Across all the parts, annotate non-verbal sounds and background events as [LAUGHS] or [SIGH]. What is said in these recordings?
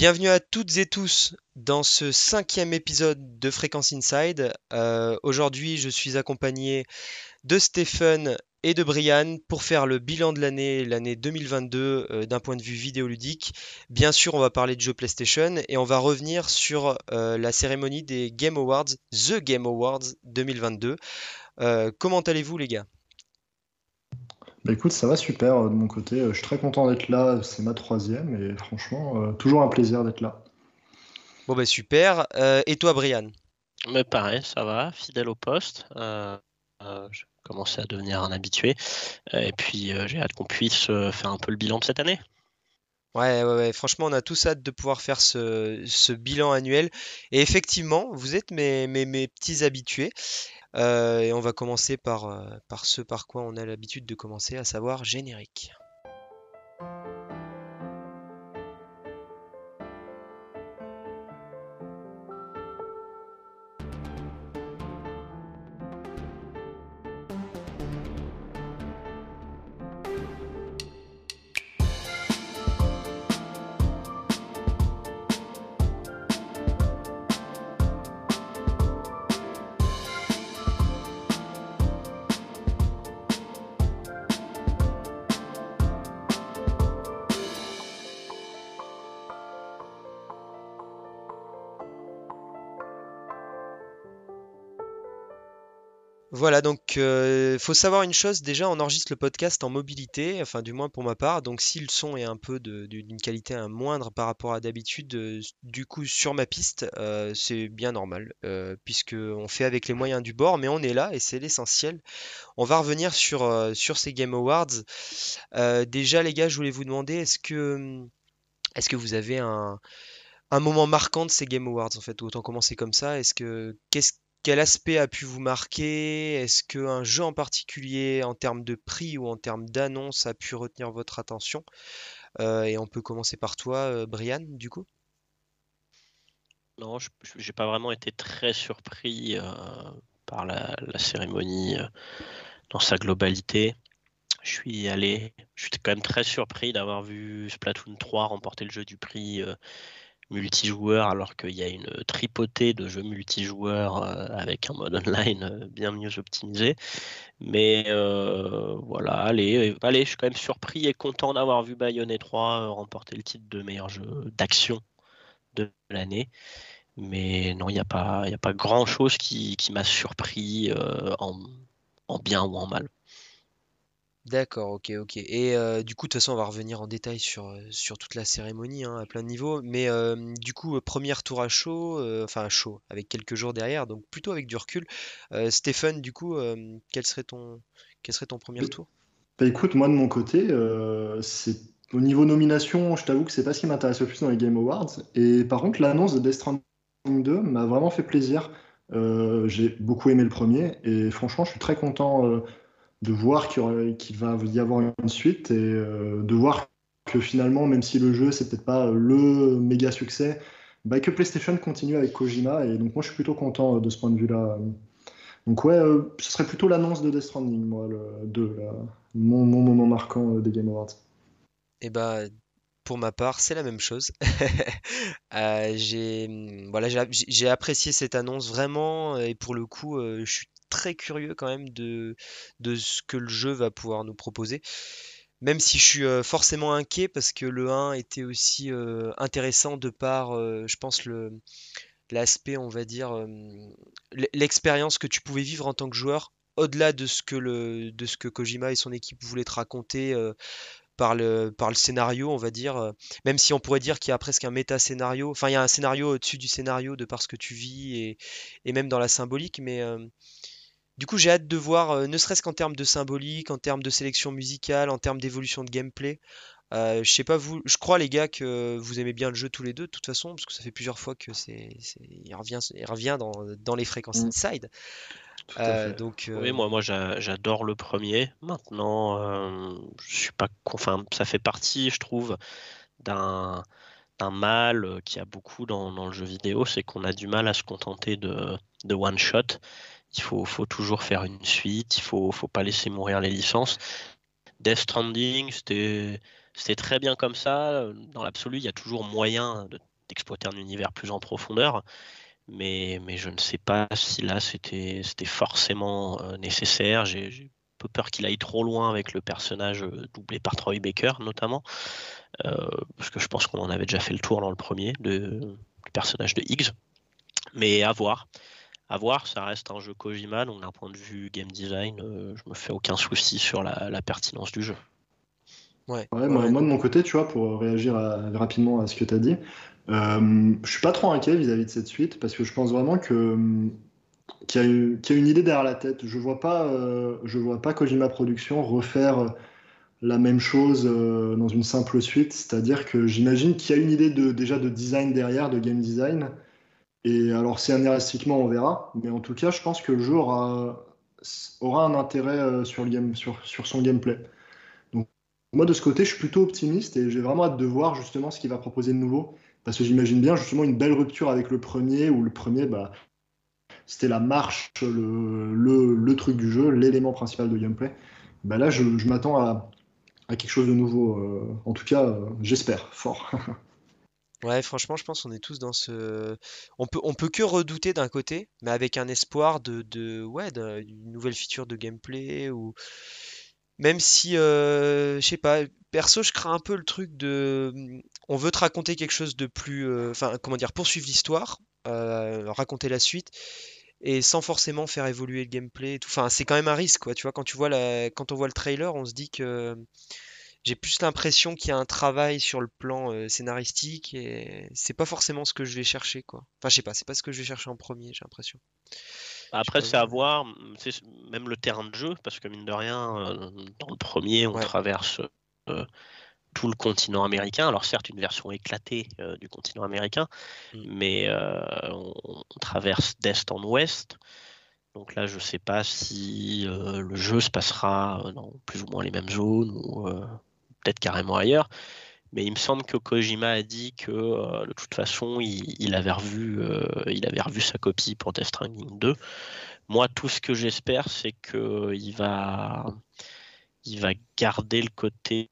Bienvenue à toutes et tous dans ce cinquième épisode de Fréquence Inside. Euh, aujourd'hui, je suis accompagné de Stephen et de Brian pour faire le bilan de l'année, l'année 2022 euh, d'un point de vue vidéoludique. Bien sûr, on va parler de jeux PlayStation et on va revenir sur euh, la cérémonie des Game Awards, The Game Awards 2022. comment allez-vous les gars? Bah écoute, ça va super euh, de mon côté. Euh, je suis très content d'être là. C'est ma troisième et franchement, euh, toujours un plaisir d'être là. Bon bah super. et toi, Brian? Mais pareil, ça va, fidèle au poste. je commençais à devenir un habitué. et puis j'ai hâte qu'on puisse faire un peu le bilan de cette année. Ouais, ouais, ouais, franchement, on a tous hâte de pouvoir faire ce, ce bilan annuel. Et effectivement, vous êtes mes, mes, mes petits habitués. Euh, et on va commencer par, euh, par ce par quoi on a l'habitude de commencer, à savoir générique. Euh, faut savoir une chose, déjà on enregistre le podcast en mobilité, enfin du moins pour ma part, donc si le son est un peu d'une qualité moindre par rapport à d'habitude, euh, du coup sur ma piste, euh, c'est bien normal, puisque on fait avec les moyens du bord, mais on est là et c'est l'essentiel. On va revenir sur, sur ces Game Awards. déjà les gars, je voulais vous demander, est-ce que, est-ce que vous avez un, un moment marquant de ces Game Awards en fait, autant commencer comme ça, est-ce que qu'est-ce quel aspect a pu vous marquer? Est-ce qu'un jeu en particulier, en termes de prix ou en termes d'annonce, a pu retenir votre attention? Euh, Et on peut commencer par toi, euh, Brian, du coup. Non, je n'ai pas vraiment été très surpris euh, par la, cérémonie dans sa globalité. Je suis allé, je suis quand même très surpris d'avoir vu Splatoon 3 remporter le jeu du prix multijoueur alors qu'il y a une tripotée de jeux multijoueurs euh, avec un mode [LAUGHS] online euh, bien mieux optimisé. Mais euh, voilà, allez, allez, je suis quand même surpris et content d'avoir vu Bayonetta 3 remporter le titre de meilleur jeu d'action de l'année. Mais non, il n'y a, pas, a pas grand chose qui, m'a surpris en bien ou en mal. D'accord, ok, ok. Et euh, du coup, de toute façon, on va revenir en détail sur, euh, sur toute la cérémonie hein, à plein de niveaux. Mais euh, du coup, premier tour à chaud, enfin à chaud, avec quelques jours derrière, donc plutôt avec du recul. Stéphane, du coup, quel serait ton, quel serait ton premier tour? Bah écoute, moi de mon côté, c'est au niveau nomination, je t'avoue que c'est pas ce qui m'intéresse le plus dans les Game Awards. Et par contre, l'annonce de Death Stranding 2 m'a vraiment fait plaisir. j'ai beaucoup aimé le premier et franchement, je suis très content de voir qu'il va y avoir une suite et euh, de voir que finalement, même si le jeu c'est peut-être pas le méga succès, bah, que PlayStation continue avec Kojima et donc moi je suis plutôt content euh, de ce point de vue-là. Donc ouais, euh, ce serait plutôt l'annonce de Death Stranding, moi, le, de mon, moment marquant des Game Awards. Et eh bah pour ma part, c'est la même chose. [LAUGHS] j'ai voilà, j'ai apprécié cette annonce vraiment et pour le coup, je suis très curieux quand même de, de ce que le jeu va pouvoir nous proposer. Même si je suis euh, forcément inquiet parce que le 1 était aussi euh, intéressant de par, euh, je pense, le l'aspect, on va dire, l'expérience que tu pouvais vivre en tant que joueur, au-delà de ce que le de ce que Kojima et son équipe voulaient te raconter par le, par le scénario, on va dire. même si on pourrait dire qu'il y a presque un méta-scénario. Enfin, il y a un scénario au-dessus du scénario de par ce que tu vis et, et même dans la symbolique. Mais du coup, j'ai hâte de voir, euh, ne serait-ce qu'en termes de symbolique, en termes de sélection musicale, en termes d'évolution de gameplay. Euh, je sais pas vous, je crois les gars que vous aimez bien le jeu tous les deux de toute façon, parce que ça fait plusieurs fois que c'est, il revient, il revient dans, les fréquences mm. inside. Euh, donc, oui, moi, moi, j'adore le premier. Maintenant, je suis pas, enfin, ça fait partie, je trouve, d'un d'un mal qui a beaucoup dans, le jeu vidéo, c'est qu'on a du mal à se contenter de, de one shot il faut, toujours faire une suite, il faut, faut pas laisser mourir les licences. Death Stranding, c'était très bien comme ça. Dans l'absolu, il y a toujours moyen de d'exploiter un univers plus en profondeur. Mais, je ne sais pas si là c'était forcément nécessaire. J'ai peu peur qu'il aille trop loin avec le personnage doublé par Troy Baker notamment. parce que je pense qu'on en avait déjà fait le tour dans le premier du personnage de Higgs. Mais à voir. À voir, ça reste un jeu Kojima, donc d'un point de vue game design, je me fais aucun souci sur la pertinence du jeu. Ouais. moi, de mon côté, tu vois, pour réagir rapidement à ce que tu as dit, euh, je suis pas trop inquiet vis-à-vis de cette suite parce que je pense vraiment que qu'il y, a une idée derrière la tête. Je vois pas, euh, je vois pas Kojima Productions refaire la même chose euh, dans une simple suite. C'est-à-dire que j'imagine qu'il y a une idée de, déjà de design derrière, de game design. Et alors, c'est scénaristiquement, on verra. Mais en tout cas, je pense que le jeu aura, un intérêt euh, sur, son gameplay. Moi, de ce côté, je suis plutôt optimiste et j'ai vraiment hâte de voir justement ce qu'il va proposer de nouveau. Parce que j'imagine bien justement une belle rupture avec le premier, où le premier, bah, c'était la marche, le, truc du jeu, l'élément principal de gameplay. Bah là, je, m'attends à, à, quelque chose de nouveau. Euh, en tout cas, euh, j'espère fort. [LAUGHS] Ouais, franchement, je pense qu'on est tous dans ce. On peut, que redouter d'un côté, mais avec un espoir de, de ouais, d'une nouvelle feature de gameplay ou même si, euh, je sais pas, perso, je crains un peu le truc de. On veut te raconter quelque chose de plus. Euh, enfin, comment dire, poursuivre l'histoire, euh, raconter la suite, et sans forcément faire évoluer le gameplay. Enfin, c'est quand même un risque, quoi. Tu vois, quand, tu vois la... quand on voit le trailer, on se dit que. J'ai plus l'impression qu'il y a un travail sur le plan scénaristique et c'est pas forcément ce que je vais chercher, quoi. Enfin, je sais pas, c'est pas ce que je vais chercher en premier, j'ai l'impression. Après, c'est à voir, même le terrain de jeu, parce que mine de rien, euh, dans le premier, on traverse euh, tout le continent américain. Alors certes, une version éclatée euh, du continent américain, mm. mais on, traverse d'est en ouest. Donc là, je ne sais pas si le jeu se passera dans plus ou moins les mêmes zones ou peut-être carrément ailleurs. Mais il me semble que Kojima a dit que euh, de toute façon, il, avait revu, euh, il avait revu sa copie pour Death Stranding 2. Moi, tout ce que j'espère, c'est qu'il va, il va garder le côté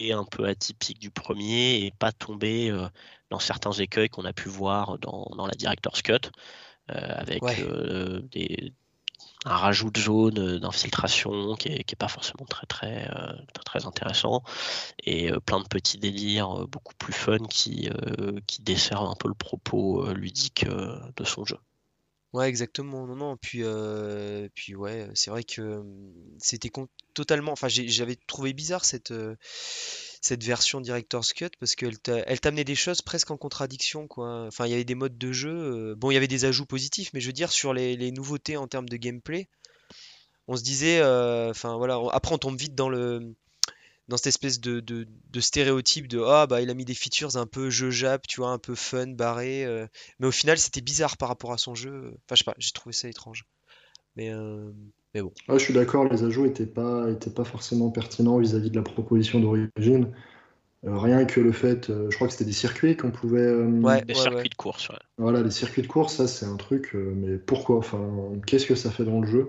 un peu atypique du premier et pas tomber euh, dans certains écueils qu'on a pu voir dans, la Director's Cut, avec des, un rajout de zone euh, d'infiltration qui est, pas forcément très très, euh, très, intéressant et euh, plein de petits délires beaucoup plus fun qui, qui desservent un peu le propos ludique de son jeu. Ouais, exactement. Non, non. Puis, puis ouais, c'est vrai que c'était totalement. Enfin, j'avais trouvé bizarre cette, cette version Director's Cut parce qu'elle t'amenait des choses presque en contradiction quoi. Enfin, il y avait des modes de jeu. Euh, bon, il y avait des ajouts positifs, mais je veux dire sur les, nouveautés en termes de gameplay, on se disait, euh, enfin voilà. Après, on tombe vite dans le dans cette espèce de, de, stéréotype de ah bah il a mis des features un peu jeu jap, tu vois, un peu fun, barré. Euh. mais au final, c'était bizarre par rapport à son jeu. Enfin, je sais pas, j'ai trouvé ça étrange. Mais mais bon. je suis d'accord, les ajouts n'étaient pas, étaient pas forcément pertinents vis-à-vis de la proposition d'origine. Euh, rien que le fait, euh, je crois que c'était des circuits qu'on pouvait. Euh, ouais, des circuits de course. Voilà, les circuits de course, ça c'est un truc, mais pourquoi? Enfin, qu'est-ce que ça fait dans le jeu?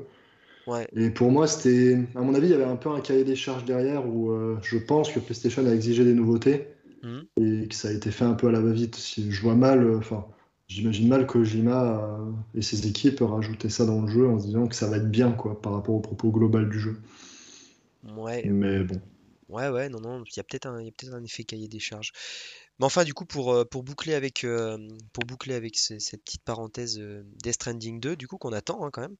Ouais. Et pour moi, c'était, à mon avis, il y avait un peu un cahier des charges derrière où je pense que PlayStation a exigé des nouveautés mmh. et que ça a été fait un peu à la va-vite. Si je vois mal, enfin, J'imagine mal que Kojima et ses équipes rajouter ça dans le jeu en se disant que ça va être bien quoi par rapport au propos global du jeu. Ouais. Mais bon. Ouais, ouais, non, non, il y a peut-être un, peut un effet cahier des charges. Mais enfin, du coup, pour, euh, pour boucler avec, euh, pour boucler avec cette petite parenthèse euh, Death Stranding 2, du coup, qu'on attend hein, quand même,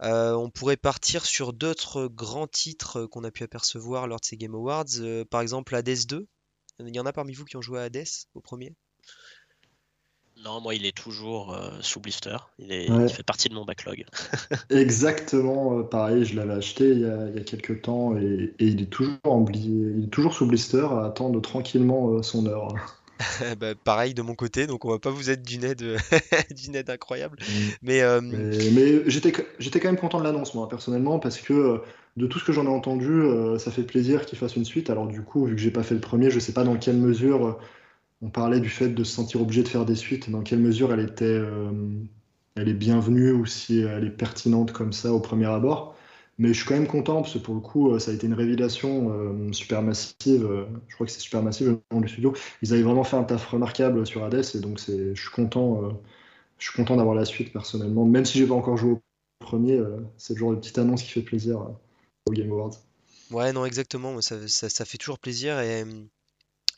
on pourrait partir sur d'autres grands titres qu'on a pu apercevoir lors de ces Game Awards. par exemple, Hades 2. Il y en a parmi vous qui ont joué à Hades au premier? Non, moi, il est toujours euh, sous blister. Il, est, fait partie de mon backlog. [LAUGHS] Exactement, euh, pareil, je l'avais acheté il y, a, quelques temps et, il, est toujours en il est toujours sous blister à attendre tranquillement euh, son heure. [LAUGHS] bah, pareil de mon côté, donc on va pas vous être d'une aide, [LAUGHS] d'une aide incroyable. Mm. Mais, mais, j'étais, j'étais quand même content de l'annonce, moi, personnellement, parce que de tout ce que j'en ai entendu, ça fait plaisir qu'il fasse une suite. Alors, du coup, vu que j'ai pas fait le premier, je sais pas dans quelle mesure on parlait du fait de se sentir obligé de faire des suites, dans quelle mesure elle était, euh, elle est bienvenue ou si elle est pertinente comme ça au premier abord? Mais je suis quand même content parce que pour le coup, ça a été une révélation super massive. je crois que c'est super massive le nom du studio. Ils avaient vraiment fait un taf remarquable sur Hades et donc je suis content, je suis content d'avoir la suite personnellement. Même si j'ai pas encore joué au premier, c'est le genre de petite annonce qui fait plaisir au Game Awards. Ouais, non, exactement. Ça, ça, ça fait toujours plaisir et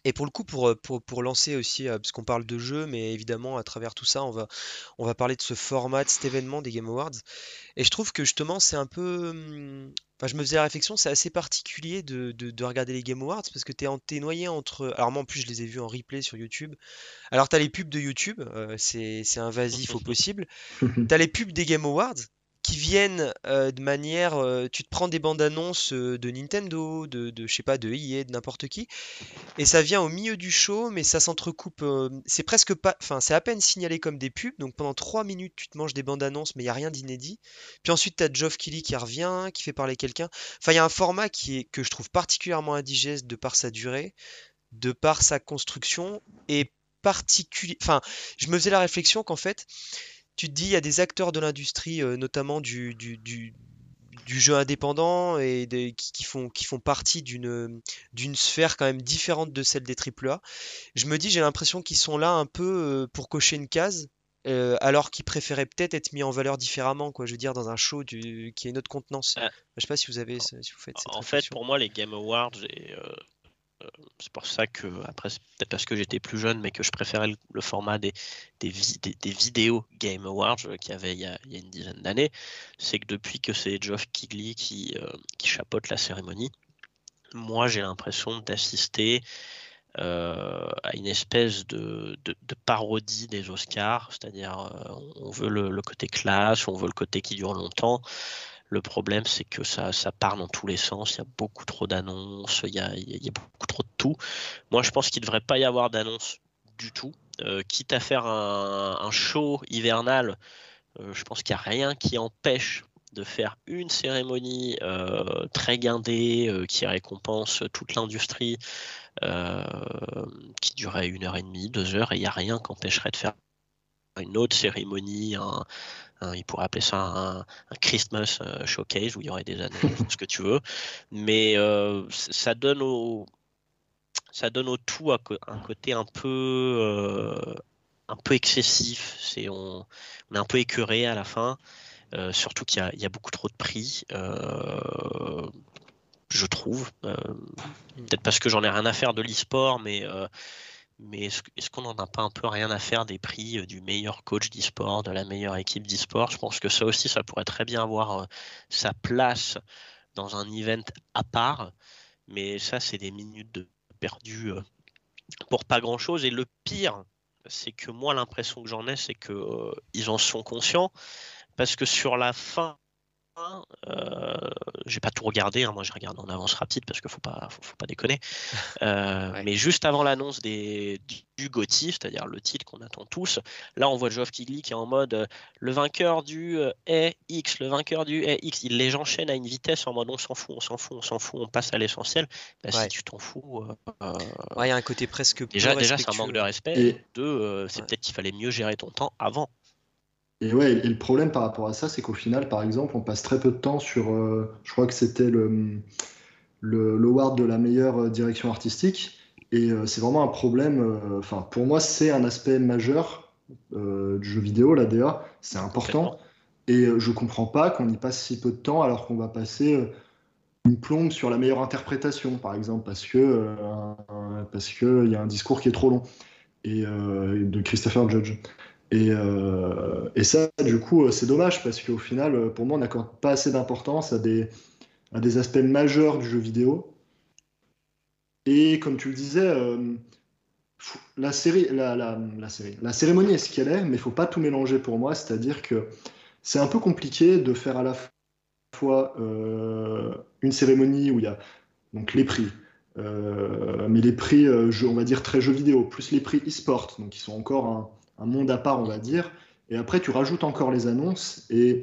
et pour le coup, pour, pour, pour lancer aussi, parce qu'on parle de jeu, mais évidemment, à travers tout ça, on va, on va parler de ce format, de cet événement des Game Awards. Et je trouve que justement, c'est un peu. Mmh, enfin, je me faisais la réflexion, c'est assez particulier de, de, de regarder les Game Awards parce que t'es, es noyé entre. Alors, moi, en plus, je les ai vus en replay sur YouTube. Alors, t'as les pubs de YouTube, c'est, c'est invasif au [LAUGHS] possible. T'as les pubs des Game Awards qui viennent euh, de manière, euh, tu te prends des bandes annonces euh, de Nintendo, de, je sais pas, de EA, de n'importe qui, et ça vient au milieu du show, mais ça s'entrecoupe, c'est presque pas, enfin c'est à peine signalé comme des pubs, donc pendant 3 minutes tu te manges des bandes annonces, mais il y a rien d'inédit. Puis ensuite tu as Geoff Keighley qui revient, qui fait parler quelqu'un. Enfin il y a un format qui est que je trouve particulièrement indigeste de par sa durée, de par sa construction et particulier. Enfin, je me faisais la réflexion qu'en fait tu te dis, il y a des acteurs de l'industrie, euh, notamment du, du, du, jeu indépendant, et qui, font, qui font partie d'une sphère quand même différente de celle des AAA. Je me dis, j'ai l'impression qu'ils sont là un peu euh, pour cocher une case, euh, alors qu'ils préféraient peut-être être mis en valeur différemment, quoi. Je veux dire, dans un show du, qui est notre contenance. Je Je sais pas si vous avez, si vous faites cette En fait, pour moi, les Game Awards et euh, c'est pour ça que, après, c'est peut-être parce que j'étais plus jeune, mais que je préférais le, format des, vidéos Game Awards euh, qu'il y avait il y a, une dizaine d'années. C'est que depuis que c'est Geoff Keighley qui, euh, chapeaute la cérémonie, moi j'ai l'impression d'assister à une espèce de, parodie des Oscars, c'est-à-dire on veut le, côté classe, on veut le côté qui dure longtemps. Le problème, c'est que ça, part dans tous les sens. Il y a beaucoup trop d'annonces, il, y a, beaucoup trop de tout. Moi, je pense qu'il ne devrait pas y avoir d'annonces du tout. Euh, quitte à faire un, show hivernal, euh, je pense qu'il n'y a rien qui empêche de faire une cérémonie euh, très guindée qui récompense toute l'industrie, qui durerait une heure et demie, deux heures, et il n'y a rien qui empêcherait de faire une autre cérémonie, Hein, il pourrait appeler ça un, Christmas euh, showcase où il y aurait des années, [LAUGHS] ce que tu veux. Mais euh, ça donne au ça donne au tout un, côté un peu euh, un peu excessif. C'est on, est un peu écœuré à la fin. surtout qu'il y, a beaucoup trop de prix, je trouve. Peut-être parce que j'en ai rien à faire de l'e-sport, mais mais est-ce, qu'on n'en a pas un peu rien à faire des prix euh, du meilleur coach d'e-sport, de la meilleure équipe d'e-sport? Je pense que ça aussi, ça pourrait très bien avoir euh, sa place dans un event à part, mais ça, c'est des minutes de perdu euh, pour pas grand-chose. Et le pire, c'est que moi, l'impression que j'en ai, c'est qu'ils en sont conscients, parce que sur la fin euh, j'ai pas tout regardé, hein. moi j'ai regardé en avance rapide parce qu'il faut pas, faut, pas déconner. [LAUGHS] Euh, mais juste avant l'annonce des, du GOTY, c'est-à-dire le titre qu'on attend tous, là on voit Geoff Keighley qui est en mode euh, le vainqueur du X, le vainqueur du X. Il les enchaîne à une vitesse en mode on s'en fout, on s'en fout, on s'en fout, on passe à l'essentiel. Bah, si tu t'en fous. il y a un côté presque. Déjà, déjà c'est un manque de respect. Et... Deux, c'est peut-être qu'il fallait mieux gérer ton temps avant. Et ouais, et le problème par rapport à ça, c'est qu'au final, par exemple, on passe très peu de temps sur, euh, je crois que c'était le, le l'award de la meilleure euh, direction artistique, et euh, c'est vraiment un problème. Enfin, pour moi, c'est un aspect majeur du jeu vidéo, la DA, c'est important, et je comprends pas qu'on y passe si peu de temps alors qu'on va passer une plombe sur la meilleure interprétation, par exemple, parce que parce que il y a un discours qui est trop long, et de Christopher Judge. Euh, et, ça, du coup, euh, c'est dommage parce qu'au final, euh, pour moi, on n'accorde pas assez d'importance à des, à des aspects majeurs du jeu vidéo. Et comme tu le disais, la, série, la, la, série, la cérémonie est ce qu'elle est, mais il faut pas tout mélanger pour moi. C'est-à-dire que c'est un peu compliqué de faire à la fois une cérémonie où il y a donc les prix, mais les prix, on va dire très jeux vidéo, plus les prix e-sport, donc qui sont encore un un monde à part, on va dire. Et après, tu rajoutes encore les annonces. Et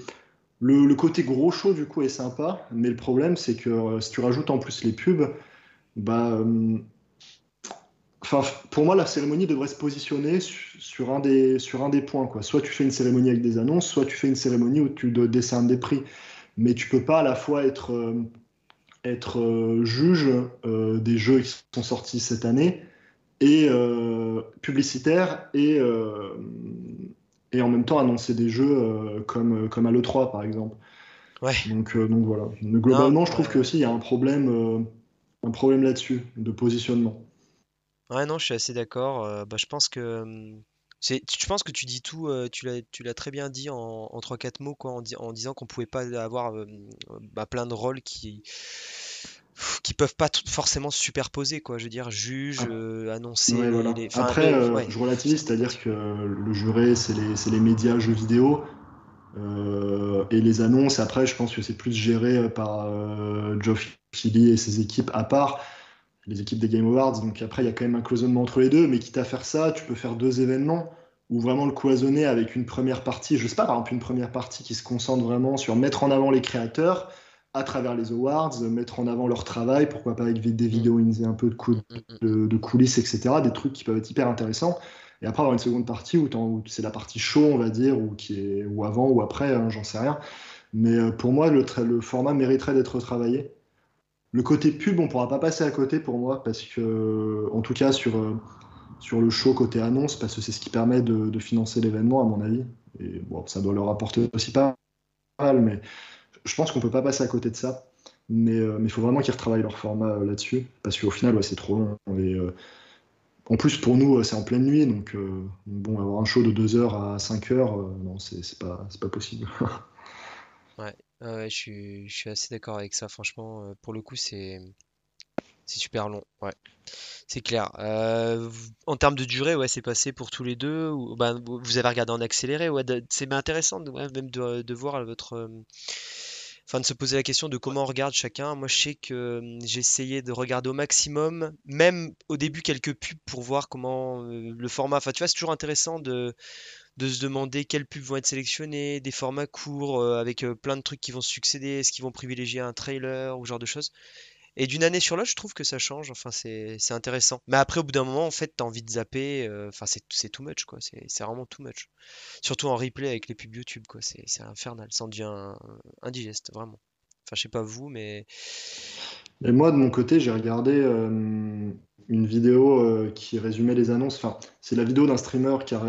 le, côté gros show, du coup, est sympa. Mais le problème, c'est que euh, si tu rajoutes en plus les pubs, bah. Euh, enfin, pour moi, la cérémonie devrait se positionner sur un des, sur un des points. Soit tu fais une cérémonie avec des annonces, soit tu fais une cérémonie où tu décernes des prix. mais tu peux pas à la fois être, être juge des jeux qui sont sortis cette année et publicitaire et, et en même temps annoncer des jeux comme, comme Halo 3 par exemple. Ouais. Donc, donc voilà. Mais globalement, je trouve que aussi il y a un problème, un problème là-dessus de positionnement. Ouais, non, je suis assez d'accord. bah, je pense que c'est, je pense que tu dis tout, tu l'as, tu l'as très bien dit en, en 3-4 mots, quoi, en, en disant qu'on pouvait pas avoir bah, plein de rôles qui qui peuvent pas forcément se superposer, quoi. Je veux dire, juge, ah. annoncer. Après, je relativise, c'est-à-dire que le juré, c'est les, c'est les médias jeux vidéo. et les annonces, après, je pense que c'est plus géré par Geoff Keighley et ses équipes à part les équipes des Game Awards. Donc après, il y a quand même un cloisonnement entre les deux. Mais quitte à faire ça, tu peux faire deux événements ou vraiment le cloisonner avec une première partie. Je sais pas, par exemple, une première partie qui se concentre vraiment sur mettre en avant les créateurs à travers les awards, mettre en avant leur travail, pourquoi pas avec des vidéos un peu de, de, coulisses, etc. Des trucs qui peuvent être hyper intéressants. Et après avoir une seconde partie où, c'est la partie show, on va dire, ou, qui est, ou avant ou après, hein, j'en sais rien. Mais euh, pour moi, le, le format mériterait d'être travaillé. Le côté pub, on pourra pas passer à côté pour moi, parce que, en tout cas, sur, euh, sur le show côté annonce, parce que c'est ce qui permet de, financer l'événement, à mon avis. Et bon, ça doit leur apporter aussi pas mal, mais je pense qu'on peut pas passer à côté de ça. Mais euh, il faut vraiment qu'ils retravaillent leur format euh, là-dessus, parce qu'au final, c'est trop long. Et, en plus, pour nous, c'est en pleine nuit, donc bon, avoir un show de 2h à 5h, non, c'est pas, pas possible. [LAUGHS] ouais je suis, je suis assez d'accord avec ça. Franchement, pour le coup, c'est c'est super long. Ouais, c'est clair. en termes de durée, ouais, c'est passé pour tous les deux. Ou, bah, vous avez regardé en accéléré. Ouais, c'est intéressant même de voir votre. Enfin, de se poser la question de comment on regarde chacun. Moi, je sais que j'ai essayé de regarder au maximum, même au début quelques pubs pour voir comment le format. Enfin, tu vois, c'est toujours intéressant de de se demander quelles pubs vont être sélectionnées, des formats courts euh, avec euh, plein de trucs qui vont se succéder, est-ce qu'ils vont privilégier un trailer ou ce genre de choses? Et d'une année sur l'autre, je trouve que ça change, enfin c'est intéressant. Mais après, au bout d'un moment, en fait, t'as envie de zapper, euh, enfin c'est too much, quoi, c'est vraiment too much. Surtout en replay avec les pubs YouTube, quoi, c'est infernal, ça en devient indigeste, vraiment. Enfin, je sais pas vous, mais... Et moi, de mon côté, j'ai regardé une vidéo euh, qui résumait les annonces. Enfin, c'est la vidéo d'un streamer qui a,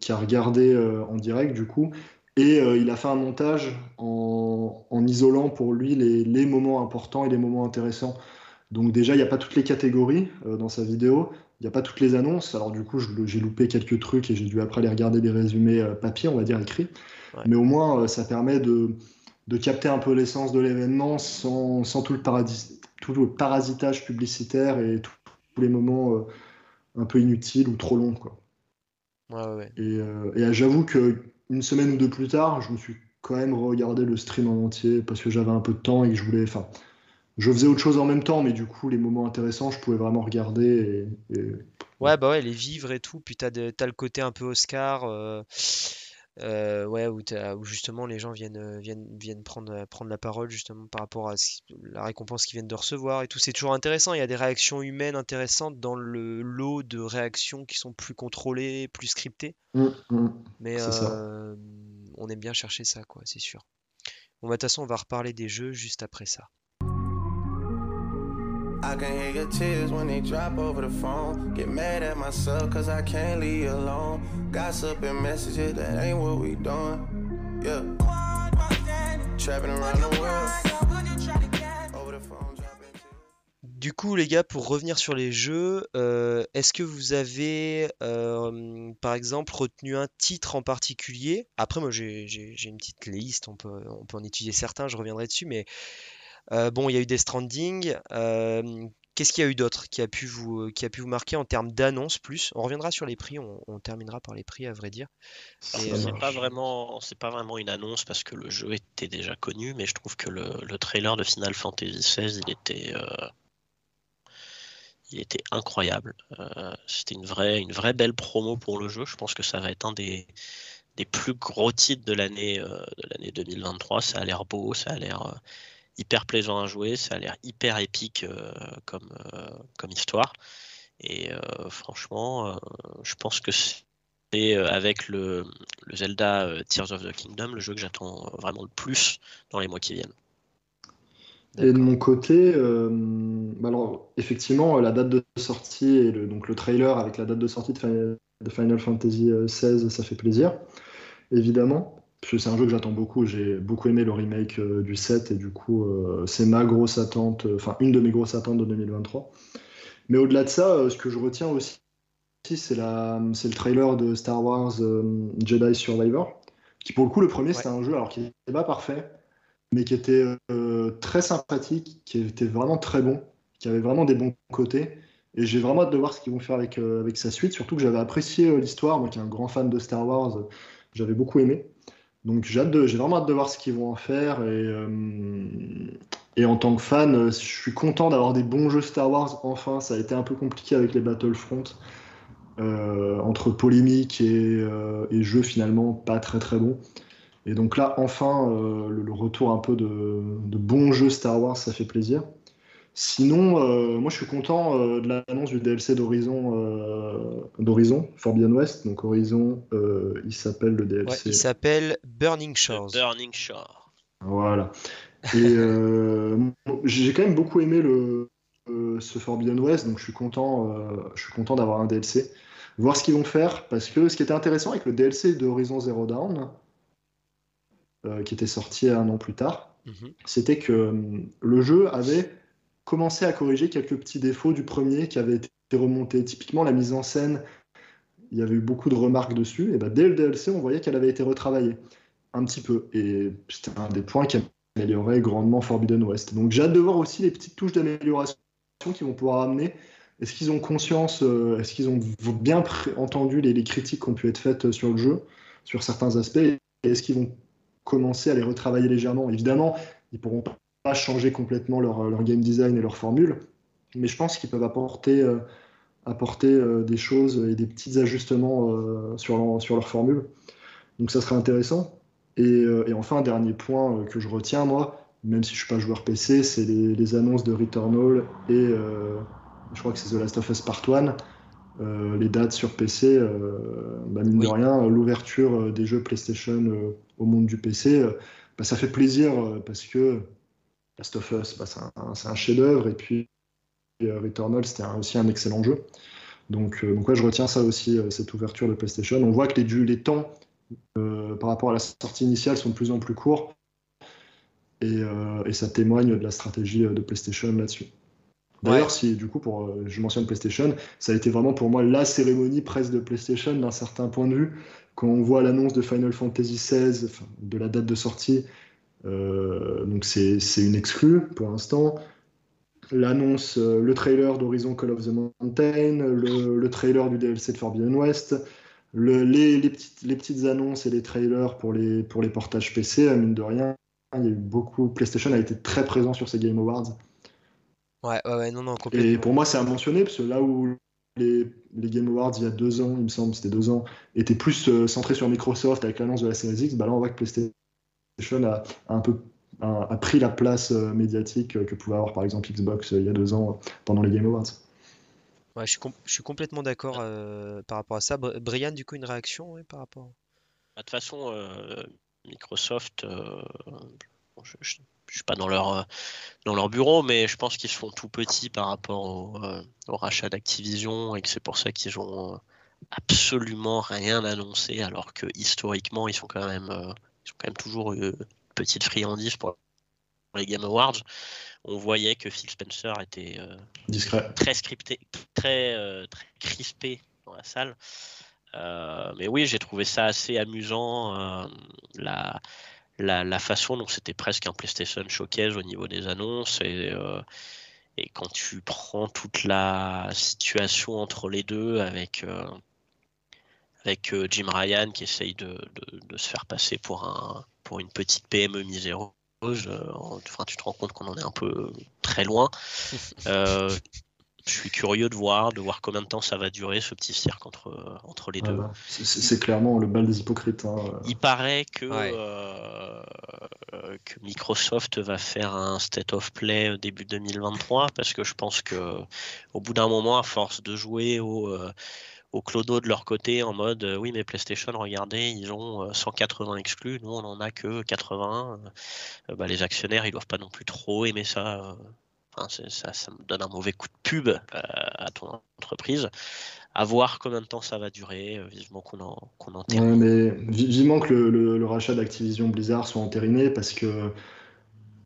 qui a regardé euh, en direct, du coup, et euh, il a fait un montage en, en isolant pour lui les, les, moments importants et les moments intéressants. Donc déjà, il n'y a pas toutes les catégories dans sa vidéo, il n'y a pas toutes les annonces. Alors du coup, j'ai loupé quelques trucs et j'ai dû après aller regarder des résumés papier, on va dire écrits. Mais au moins, ça permet de, de capter un peu l'essence de l'événement sans, sans tout le paradis, tout le parasitage publicitaire et tous les moments euh, un peu inutiles ou trop longs. Quoi. Et, euh, et j'avoue qu'une semaine ou deux plus tard, je me suis quand même regardé le stream en entier parce que j'avais un peu de temps et que je voulais. Enfin, je faisais autre chose en même temps, mais du coup, les moments intéressants, je pouvais vraiment regarder. Et, Ouais, bah ouais, les vivres et tout. Puis t'as, as le côté un peu Oscar. Euh, euh, ouais, où, où, justement les gens viennent, euh, viennent, viennent prendre, euh, prendre la parole justement par rapport à la récompense qu'ils viennent de recevoir et tout. C'est toujours intéressant. Il y a des réactions humaines intéressantes dans le lot de réactions qui sont plus contrôlées, plus scriptées. Mmh, mmh. Mais on aime bien chercher ça, quoi, c'est sûr. Bon, bah, de toute façon, on va reparler des jeux juste après ça. I can hear your tears when they drop over the phone. Get mad at myself cause I can't leave you alone. Gossip and messages, that ain't what we doing. Yeah. Trapping around the world. Du coup, les gars, pour revenir sur les jeux, euh, est-ce que vous avez, euh, par exemple, retenu un titre en particulier? Après, moi, j'ai une petite liste, on peut, on peut en étudier certains, je reviendrai dessus, mais bon, il y a eu des Stranding. Euh, qu'est-ce qu'il y a eu d'autre qui a pu vous qui a pu vous marquer en termes d'annonces plus? On reviendra sur les prix, on, terminera par les prix à vrai dire. Euh, c'est pas vraiment c'est pas vraiment une annonce parce que le jeu était déjà connu, mais je trouve que le, trailer de Final Fantasy XVI il était il était incroyable. C'était une vraie une vraie belle promo pour le jeu. Je pense que ça va être un des des plus gros titres de l'année de l'année 2023. Ça a l'air beau, ça a l'air hyper plaisant à jouer, ça a l'air hyper épique euh, comme, euh, comme histoire. Et euh, franchement, je pense que c'est avec le, le Zelda Tears of the Kingdom, le jeu que j'attends vraiment le plus dans les mois qui viennent. Et de mon côté, bah alors effectivement, la date de sortie et le, donc le trailer avec la date de sortie de Final Fantasy XVI, ça fait plaisir, évidemment c'est un jeu que j'attends beaucoup. J'ai beaucoup aimé le remake euh, du 7 et du coup, euh, c'est ma grosse attente, euh, enfin, une de mes grosses attentes de 2023. Mais au-delà de ça, ce que je retiens aussi, c'est le trailer de Star Wars Jedi Survivor, qui pour le coup, le premier, c'était un jeu alors qui n'était pas parfait, mais qui était très sympathique, qui était vraiment très bon, qui avait vraiment des bons côtés. Et j'ai vraiment hâte de voir ce qu'ils vont faire avec, avec sa suite, surtout que j'avais apprécié l'histoire, moi qui suis un grand fan de Star Wars, j'avais beaucoup aimé. Donc j'ai vraiment hâte de voir ce qu'ils vont en faire. Et, euh, en tant que fan, euh, je suis content d'avoir des bons jeux Star Wars. Enfin, ça a été un peu compliqué avec les Battlefront. Euh, entre polémique et, jeux finalement pas très très bons. Et donc là, enfin, le, retour un peu de bons jeux Star Wars, ça fait plaisir. Sinon, euh, moi je suis content euh, de l'annonce du DLC d'Horizon, euh, d'Horizon, Forbidden West. Donc Horizon, il s'appelle le DLC. il s'appelle Burning Shores. Burning Shore. Voilà. Et j'ai quand même beaucoup aimé le, ce Forbidden West, donc je suis content, je suis content d'avoir un DLC. Voir ce qu'ils vont faire, parce que ce qui était intéressant avec le DLC d'Horizon Zero Dawn, qui était sorti un an plus tard, mhm. c'était que le jeu avait commencé à corriger quelques petits défauts du premier qui avaient été remontés. Typiquement, la mise en scène, il y avait eu beaucoup de remarques dessus. Et ben, dès le DLC, on voyait qu'elle avait été retravaillée un petit peu. Et c'était un des points qui améliorait grandement Forbidden West. Donc j'ai hâte de voir aussi les petites touches d'amélioration qu'ils vont pouvoir amener. Est-ce qu'ils ont conscience, euh, est-ce qu'ils ont bien entendu les, critiques qui ont pu être faites sur le jeu, sur certains aspects, et est-ce qu'ils vont commencer à les retravailler légèrement? Évidemment, ils pourront pas changer complètement leur, leur, game design et leur formule, mais je pense qu'ils peuvent apporter, euh, apporter euh, des choses et des petits ajustements euh, sur, leur, sur leur formule. Donc ça serait intéressant. Et, et, enfin, un dernier point que je retiens, moi, même si je suis pas joueur PC, c'est les, les, annonces de Returnal et je crois que c'est The Last of Us Part 1. les dates sur PC, bah, mine de rien, l'ouverture des jeux PlayStation au monde du PC, bah, ça fait plaisir parce que Last of Us, bah, c'est un, chef-d'œuvre. Et puis euh, Returnal, c'était aussi un excellent jeu. Donc, euh, donc je retiens ça aussi, euh, cette ouverture de PlayStation. On voit que les, les temps par rapport à la sortie initiale sont de plus en plus courts. Et, ça témoigne de la stratégie de PlayStation là-dessus. D'ailleurs, si du coup, pour, je mentionne PlayStation, ça a été vraiment pour moi la cérémonie presque de PlayStation d'un certain point de vue. Quand on voit l'annonce de Final Fantasy XVI, de la date de sortie, euh, donc c'est une exclue pour l'instant. L'annonce, euh, le trailer d'Horizon Call of the Mountain, le, trailer du DLC de Forbidden West, les, petites, les, petites, annonces et les trailers pour les, pour les portages PC, à mine de rien, il y a eu beaucoup. PlayStation a été très présent sur ces Game Awards. Ouais, ouais, non, non, complètement. Et pour moi, c'est à mentionner, parce que là où les, les, Game Awards, il y a deux ans, il me semble, c'était deux ans, étaient plus euh, centrés sur Microsoft avec l'annonce de la Series X, bah là, on voit que PlayStation a, un peu a, pris la place euh, médiatique que pouvait avoir par exemple Xbox euh, il y a deux ans pendant les Game Awards. Ouais, je, suis complètement d'accord euh, par rapport à ça. Brian, du coup, une réaction par rapport bah, De toute façon, Microsoft, je, ne suis pas dans leur, dans leur bureau, mais je pense qu'ils se font tout petits par rapport au, au rachat d'Activision et que c'est pour ça qu'ils ont absolument rien annoncé, alors que historiquement, ils sont quand même ils ont quand même toujours une petite friandise pour les Game Awards. On voyait que Phil Spencer était euh, très scripté, très, euh, très crispé dans la salle. Euh, mais oui, j'ai trouvé ça assez amusant. La, la, la, façon dont c'était presque un PlayStation Showcase au niveau des annonces. Et, et quand tu prends toute la situation entre les deux avec avec euh, Jim Ryan qui essaye de, se faire passer pour, un, pour une petite PME miséreuse. Euh, enfin, tu te rends compte qu'on en est un peu très loin. [LAUGHS] Euh, je suis curieux de voir, de voir combien de temps ça va durer ce petit cirque entre, entre les deux. C'est clairement le bal des hypocrites. Hein. Il paraît que, que Microsoft va faire un state of play début 2023 parce que je pense que au bout d'un moment, à force de jouer au au clodo de leur côté en mode oui mais PlayStation regardez ils ont 180 exclus. Nous on en a que 80 bah, les actionnaires ils doivent pas non plus trop aimer ça ça, me donne un mauvais coup de pub à ton entreprise. À voir combien de temps ça va durer, euh, vivement qu'on en, en mais vivement que le, rachat d'Activision Blizzard soit entériné parce que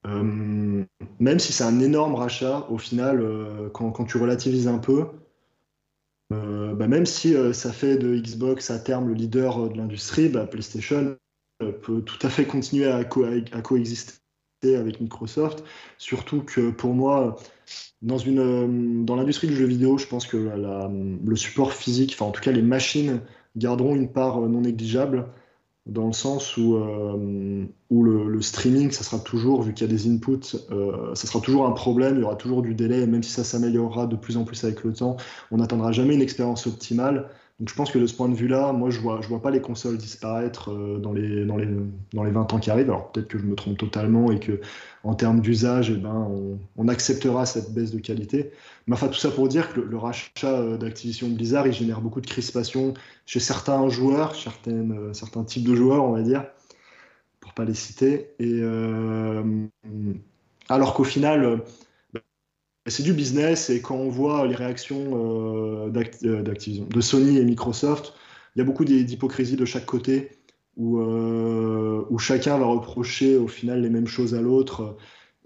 euh, même si c'est un énorme rachat, au final, euh, quand, tu relativises un peu, bah, même si ça fait de Xbox à terme le leader de l'industrie, bah, PlayStation peut tout à fait continuer à, coexister avec Microsoft. Surtout que pour moi, dans, euh, dans l'industrie du jeu vidéo, je pense que le support physique, enfin en tout cas les machines, garderont une part euh, non négligeable dans le sens où, euh, le, streaming, ça sera toujours, vu qu'il y a des inputs, ça sera toujours un problème, il y aura toujours du délai, même si ça s'améliorera de plus en plus avec le temps, on n'atteindra jamais une expérience optimale. Donc je pense que de ce point de vue-là, moi je vois, je vois pas les consoles disparaître euh, dans, les, dans, les, dans les 20 ans qui arrivent. Alors peut-être que je me trompe totalement et que en termes d'usage, eh ben, on, acceptera cette baisse de qualité. Mais enfin tout ça pour dire que le, rachat euh, d'Activision Blizzard, il génère beaucoup de crispation chez certains joueurs, certaines, euh, certains types de joueurs, on va dire, pour pas les citer. Et alors qu'au final c'est du business et quand on voit les réactions euh, euh, de Sony et Microsoft, il y a beaucoup d'hypocrisie de chaque côté où, euh, où, chacun va reprocher au final les mêmes choses à l'autre.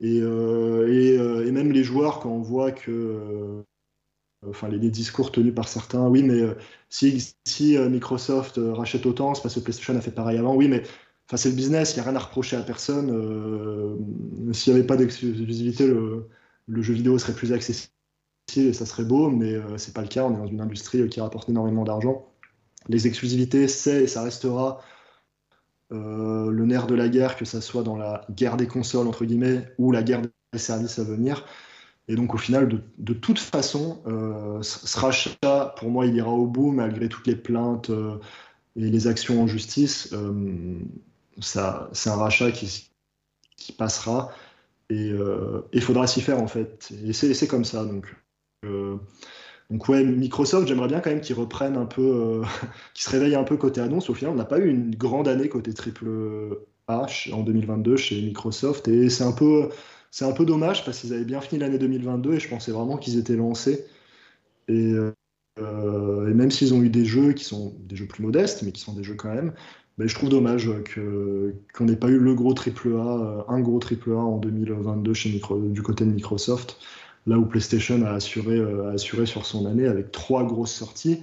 Et, même les joueurs, quand on voit que. enfin, les, discours tenus par certains, oui, mais si, Microsoft rachète autant, c'est parce que PlayStation a fait pareil avant. Oui, mais c'est le business, il n'y a rien à reprocher à personne. S'il n'y avait pas d'exclusivité, le le jeu vidéo serait plus accessible et ça serait beau, mais euh, c'est pas le cas. On est dans une industrie euh, qui rapporte énormément d'argent. Les exclusivités, c'est et ça restera euh, le nerf de la guerre, que ça soit dans la guerre des consoles, entre guillemets, ou la guerre des services à venir. Et donc, au final, de, toute façon, ce rachat, pour moi, il ira au bout, malgré toutes les plaintes et les actions en justice. ça, c'est un rachat qui passera. Et il euh, faudra s'y faire en fait. Et c'est comme ça. Donc, euh, donc ouais, Microsoft, j'aimerais bien quand même qu'ils reprennent un peu, euh, [LAUGHS] qu'ils se réveillent un peu côté annonce. Au final, on n'a pas eu une grande année côté triple H en 2022 chez Microsoft. Et c'est un peu, dommage parce qu'ils avaient bien fini l'année 2022 et je pensais vraiment qu'ils étaient lancés. Et même s'ils ont eu des jeux qui sont des jeux plus modestes, mais qui sont des jeux quand même, mais je trouve dommage qu'on n'ait pas eu le gros triple A, un gros triple A en 2022 chez Micro, du côté de Microsoft, là où PlayStation a assuré, euh, a assuré sur son année avec trois grosses sorties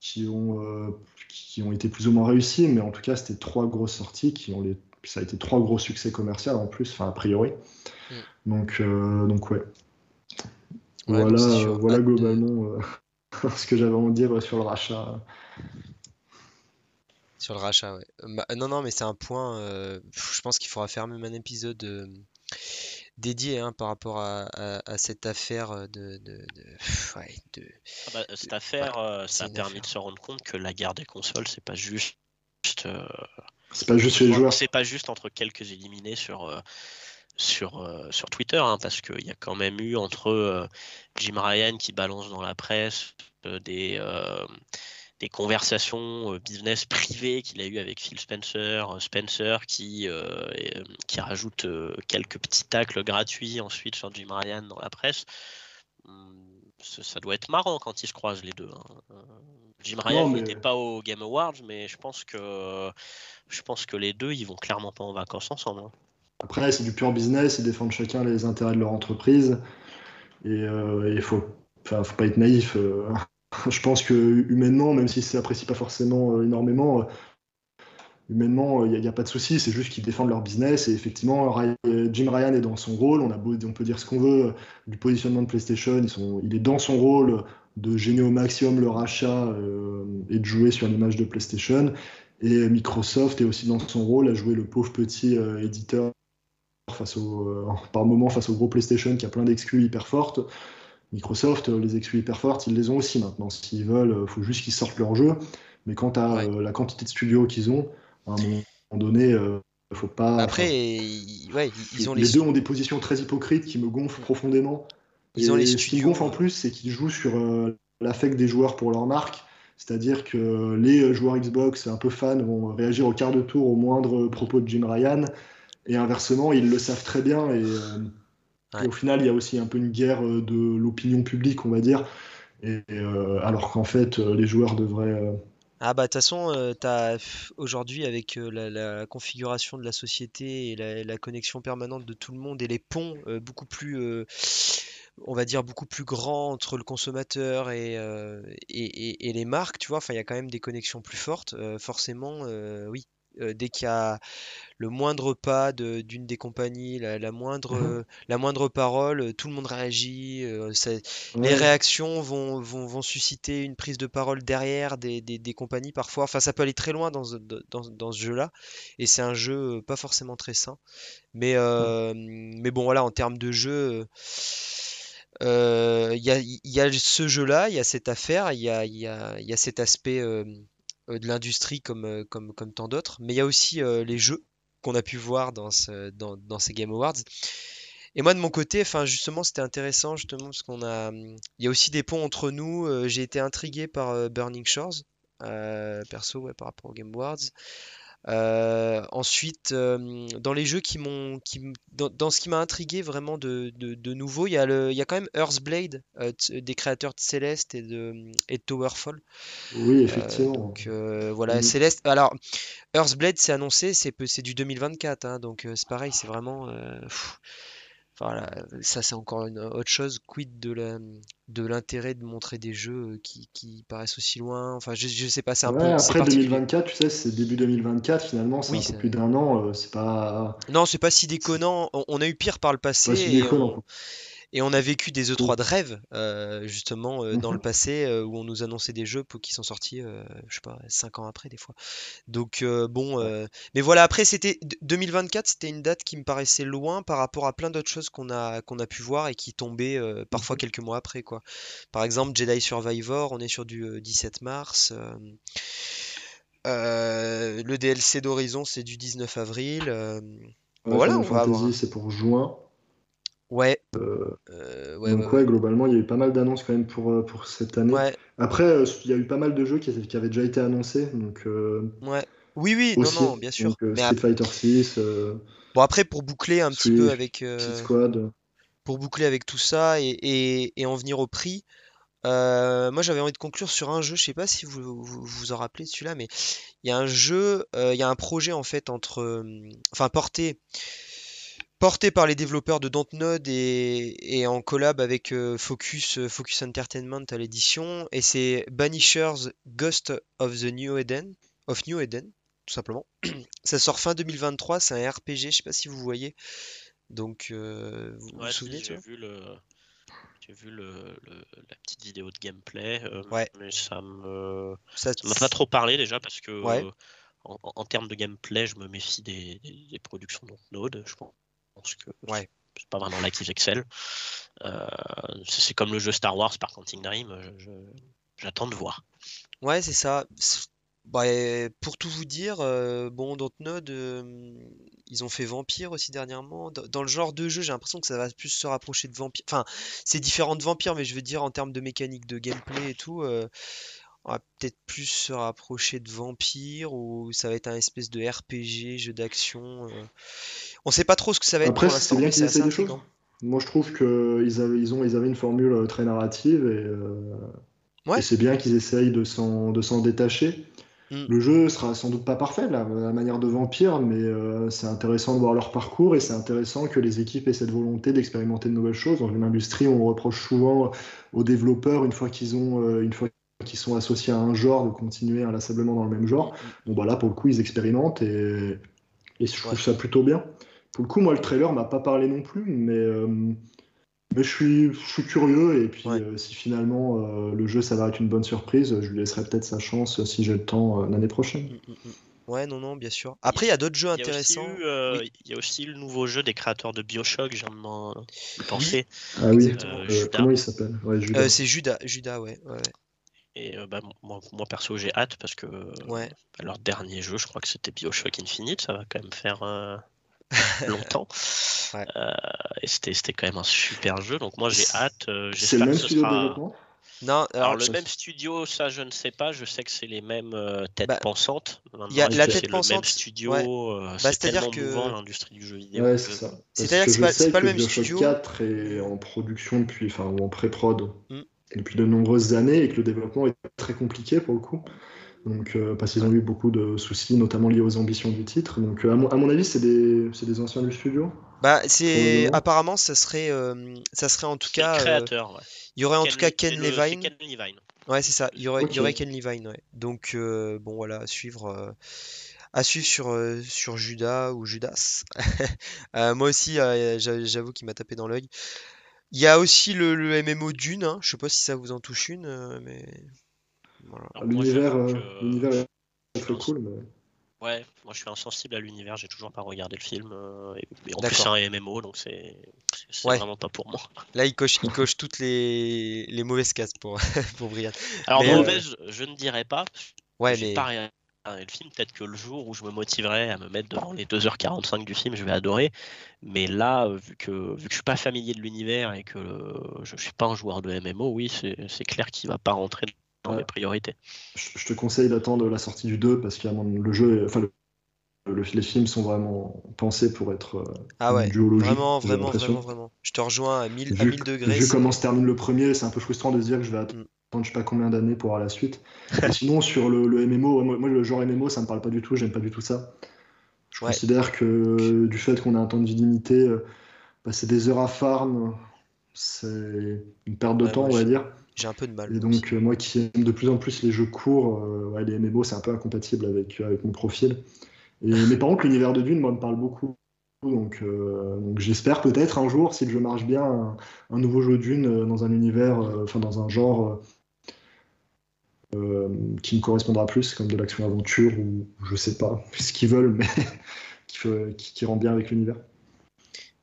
qui ont, euh, qui ont été plus ou moins réussies, mais en tout cas, c'était trois grosses sorties qui ont les, ça a été trois gros succès commerciaux en plus, enfin a priori. Mm. Donc, euh, donc ouais. voilà, voilà globalement [LAUGHS] ce que j'avais à en dire sur le rachat. Sur le rachat, ouais. Bah, non, non, mais c'est un point. Euh, je pense qu'il faudra faire même un épisode euh, dédié hein, par rapport à, cette affaire euh, de. de, ouais, de ah bah, cette affaire, ça a permis de se rendre compte que la guerre des consoles, c'est pas juste. c'est pas juste les joueurs. C'est pas juste entre quelques éliminés sur. sur, sur Twitter, hein, parce qu'il y a quand même eu entre Jim Ryan qui balance dans la presse des, des conversations euh, business privées qu'il a eu avec Phil Spencer, euh, Spencer qui, euh, qui rajoute quelques petits tacles gratuits ensuite sur Jim Ryan dans la presse. Hmm, ça doit être marrant quand ils se croisent les deux. Hein. Jim Ryan n'était pas au Game Awards, mais je pense que je pense que les deux ils vont clairement pas en vacances ensemble. Hein. Après, c'est du pur business, ils défendent chacun les intérêts de leur entreprise. Et il faut, faut pas être naïf. [LAUGHS] je pense que humainement, même si ça apprécie pas forcément euh, énormément, euh, humainement, il n'y a, pas de souci, c'est juste qu'ils défendent leur business. Et effectivement, Jim Ryan est dans son rôle. On, peut dire ce qu'on veut euh, du positionnement de PlayStation. Il est dans son rôle de gêner au maximum le rachat et de jouer sur l'image de PlayStation. Et Microsoft est aussi dans son rôle à jouer le pauvre petit éditeur face au, par moment face au gros PlayStation qui a plein d'exclus hyper fortes. Microsoft, euh, les exclus hyper fortes, ils les ont aussi maintenant. S'ils veulent, il euh, faut juste qu'ils sortent leur jeu. Mais quant à euh, la quantité de studios qu'ils ont, à un moment donné, il faut pas. Après, ouais, ils ont les, deux ont des positions très hypocrites qui me gonflent profondément. Ils ont les ce qui me gonfle en plus, c'est qu'ils jouent sur l'affect des joueurs pour leur marque. C'est-à-dire que les joueurs Xbox un peu fans vont réagir au quart de tour au moindre propos de Jim Ryan. Et inversement, ils le savent très bien. Et, au final, il y a aussi un peu une guerre de l'opinion publique, on va dire. Et, alors qu'en fait, les joueurs devraient ah bah de toute façon, euh, aujourd'hui avec euh, la, configuration de la société et la, connexion permanente de tout le monde et les ponts euh, beaucoup plus, on va dire beaucoup plus grands entre le consommateur et, et, et- les marques, tu vois, enfin il y a quand même des connexions plus fortes. forcément, oui, dès qu'il y a le moindre pas d'une des compagnies, la, moindre, mmh la moindre parole, euh, tout le monde réagit. Euh, les réactions vont, vont, vont, susciter une prise de parole derrière des, des, compagnies parfois. Enfin, ça peut aller très loin dans, dans, dans ce jeu-là. Et c'est un jeu euh, pas forcément très sain. Mais, mais bon, voilà, en termes de jeu. Il y, a, y, a, ce jeu-là, il y a cette affaire, il y a, y, a, y a, cet aspect de l'industrie comme, comme, comme tant d'autres, mais il y a aussi les jeux qu'on a pu voir dans, ce, dans, dans, ces Game Awards. Et moi de mon côté, enfin justement, c'était intéressant justement parce qu'on a, il y a aussi des ponts entre nous. Euh, j'ai été intrigué par euh, Burning Shores, euh, perso, ouais, par rapport aux Game Awards. Euh, ensuite, euh, dans les jeux qui m'ont, qui, dans, ce qui m'a intrigué vraiment de, de, nouveau, il y, a le, il y a quand même Earthblade euh, des créateurs de Celeste et de, et Towerfall. Oui, effectivement. donc voilà, Celeste. Alors, Earthblade, c'est annoncé, c'est, c'est du 2024, hein, donc c'est pareil, c'est vraiment. Voilà, ça c'est encore une autre chose. Quid de la, de l'intérêt de montrer des jeux euh, qui, qui paraissent aussi loin? Enfin, je, je sais pas, c'est un peu. Après 2024, tu sais, c'est début 2024 finalement, c'est un peu plus d'un an. Euh, c'est pas. Non, c'est pas si déconnant. On, a eu pire par le passé. Pas si déconnant. Et on a vécu des E3 de rêve, euh, justement, euh, dans le mhm. passé, euh, où on nous annonçait des jeux qui sont sortis, je sais pas, 5 ans après, des fois. Donc, bon. mais voilà, après, c'était 2024, c'était une date qui me paraissait loin par rapport à plein d'autres choses qu'on a, qu'on a pu voir et qui tombaient parfois mhm. quelques mois après, quoi. Par exemple, Jedi Survivor, on est sur du 17 mars. le DLC d'Horizon, c'est du 19 avril. voilà, on va c'est pour juin. Ouais. Euh, euh, ouais, donc ouais, globalement, il y a eu pas mal d'annonces quand même pour, euh, pour cette année. Après, il y a eu pas mal de jeux qui, qui avaient déjà été annoncés. Donc, ouais. Oui, oui, non, non, bien sûr. Donc, Street Fighter 6. Bon, après, pour boucler un petit peu avec. Squad. Pour boucler avec tout ça et, et, et en venir au prix. moi, j'avais envie de conclure sur un jeu. Je sais pas si vous vous, vous en rappelez celui-là, mais il y a un jeu, il y a un projet en fait entre, enfin porté porté par les développeurs de Dontnod et, et en collab avec euh, Focus, euh, Focus Entertainment à l'édition. Et c'est Banishers Ghost of the New Eden, of New Eden, tout simplement. [CLEARS THROAT] Ça sort fin 2023, c'est un RPG, je sais pas si vous voyez. Donc, euh, vous vous souvenez J'ai vu, le... vu le, la petite vidéo de gameplay, ouais. mais ça me ça m'a pas trop parlé déjà parce que en, termes de gameplay, je me méfie des, des, productions Dontnod, je pense pense que ouais. c'est pas vraiment là qu'ils excellent. Euh, c'est comme le jeu Star Wars par Quantic Dream, j'attends de voir. Ouais, c'est ça. Bah, pour tout vous dire, euh, bon, Dontnod, euh, ils ont fait Vampire aussi dernièrement. Dans, le genre de jeu, j'ai l'impression que ça va plus se rapprocher de Vampire. Enfin, c'est différent de Vampire, mais je veux dire en termes de mécanique de gameplay et tout, on va peut-être plus se rapprocher de Vampire ou ça va être un espèce de RPG, jeu d'action. On sait pas trop ce que ça va être. Après, c'est bien qu'ils essayent des choses. Moi, je trouve qu'ils avaient, ils ont, ils avaient une formule euh, très narrative et, euh, c'est bien qu'ils essayent de s'en, détacher. Mm. Le jeu sera sans doute pas parfait, la, la manière de Vampire, mais euh, c'est intéressant de voir leur parcours et c'est intéressant que les équipes aient cette volonté d'expérimenter de nouvelles choses. Dans une industrie, on reproche souvent aux développeurs, une fois qu'ils ont, une fois qu'ils sont associés à un genre, de continuer inlassablement dans le même genre. Bon, bah là, pour le coup, ils expérimentent et, et je trouve ça plutôt bien. Pour le coup, moi, le trailer m'a pas parlé non plus, mais, euh, mais je, suis, je suis curieux. Et puis, euh, si finalement euh, le jeu s'avère être une bonne surprise, je lui laisserai peut-être sa chance si j'ai le temps l'année prochaine. Mm, mm, mm. Ouais, non, non, bien sûr. Après, il y a d'autres jeux intéressants. Il y a aussi le nouveau jeu des créateurs de Bioshock, j'ai pensé. Ah oui, comment il s'appelle? C'est Judas, Judas, ouais. ouais. Et bah, moi, moi, perso, j'ai hâte parce que ouais. leur dernier jeu, je crois que c'était Bioshock Infinite, ça va quand même faire [LAUGHS] longtemps. Euh, et c'était quand même un super jeu. Donc moi j'ai hâte. Euh, c'est le même studio de développement Non, Alors, alors, le même studio, ça je ne sais pas. Je sais que c'est les mêmes euh, têtes Bah, pensantes. Maintenant, y a la tête c'est le même pensante, studio. ouais. euh, Bah, c'est c'est-à-dire tellement que- mouvant l'industrie du jeu vidéo. Ouais, c'est ça. C'est-à-dire que que c'est pas- pas le que même Bioshock studio. 4 est en production depuis, enfin, ou en pré-prod Mm. Depuis de nombreuses années et que le développement est très compliqué pour le coup. Donc, euh, parce qu'ils ont eu beaucoup de soucis, notamment liés aux ambitions du titre. Donc, euh, à, mon, à mon avis, c'est des, anciens du studio. Bah, c'est apparemment ça serait euh, ça serait en tout cas euh, créateur. ouais. il y aurait en tout cas Ken Levine. Ken Levine. Ouais, c'est ça. Il y aurait il y Ok. aurait Ken Levine, ouais. Donc euh, bon voilà, à suivre euh, à suivre sur sur Judas ou Judas. [LAUGHS] Euh, moi aussi euh, j'a- j'avoue qu'il m'a tapé dans l'œil. Il y a aussi le, le MMO Dune, hein. Je sais pas si ça vous en touche une, euh, mais voilà. L'univers euh, est très cool. Mais... Ouais, moi je suis insensible à l'univers, j'ai toujours pas regardé le film. euh, et, et en plus, c'est un MMO, donc c'est c'est Ouais. vraiment pas pour moi. Là, il coche, il coche toutes les, les mauvaises cases pour, [LAUGHS] pour Brian. Alors, Mais, euh, mauvaise, je ne dirais pas. Ouais, mais pas le film. Peut-être que le jour où je me motiverai à me mettre devant les 2h45 du film, je vais adorer. Mais là, euh, vu que, vu que je suis pas familier de l'univers et que euh, je suis pas un joueur de MMO, oui, c'est c'est clair qu'il va pas rentrer dans Ouais. mes priorités. Je, je te conseille d'attendre la sortie du 2 parce que le jeu, enfin, le, le- les films sont vraiment pensés pour être euh, ah ouais, vraiment, vraiment, vraiment, vraiment. Je te rejoins à 1000, à Vu, 1000 degrés. vu comment se termine le premier, c'est un peu frustrant de se dire que je vais attendre Je sais pas combien d'années pour avoir la suite. [LAUGHS] Et sinon, sur le, le MMO, moi, moi, le genre MMO, ça me parle pas du tout, j'aime pas du tout ça. Je Ouais. considère que euh, du fait qu'on a un temps de vie limité, passer des heures à farm, c'est une perte de Ouais, temps, moi, on va dire. J'ai un peu de mal. Et donc, euh, moi qui aime de plus en plus les jeux courts, euh, ouais, les MMO, c'est un peu incompatible avec, avec mon profil. Et, [LAUGHS] mais par contre, l'univers de Dune, moi, me parle beaucoup. Donc, euh, donc j'espère peut-être un jour, si le jeu marche bien, un, un nouveau jeu Dune dans un univers, enfin dans un genre euh, qui me correspondra plus, comme de l'action-aventure ou je sais pas [LAUGHS] ce qu'ils veulent, mais [LAUGHS] qui, qui, rend bien avec l'univers.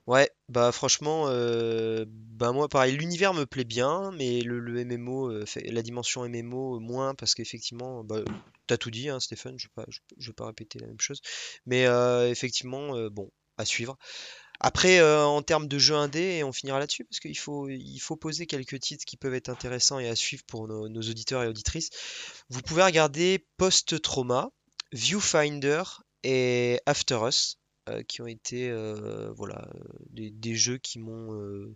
Ouais, bah franchement, euh, bah moi pareil, l'univers me plaît bien, mais le, MMO, euh, la dimension MMO euh, moins, parce qu'effectivement, bah, t'as tout dit, hein, Stéphane, je vais pas, je, vais pas répéter la même chose, mais effectivement, bon, à suivre. Après, euh, en termes de jeux indé, et on finira là-dessus, parce qu'il faut, il faut poser quelques titres qui peuvent être intéressants et à suivre pour nos, nos auditeurs et auditrices. Vous pouvez regarder Post Trauma, Viewfinder et After Us, euh, qui ont été, euh, voilà, des, des jeux qui m'ont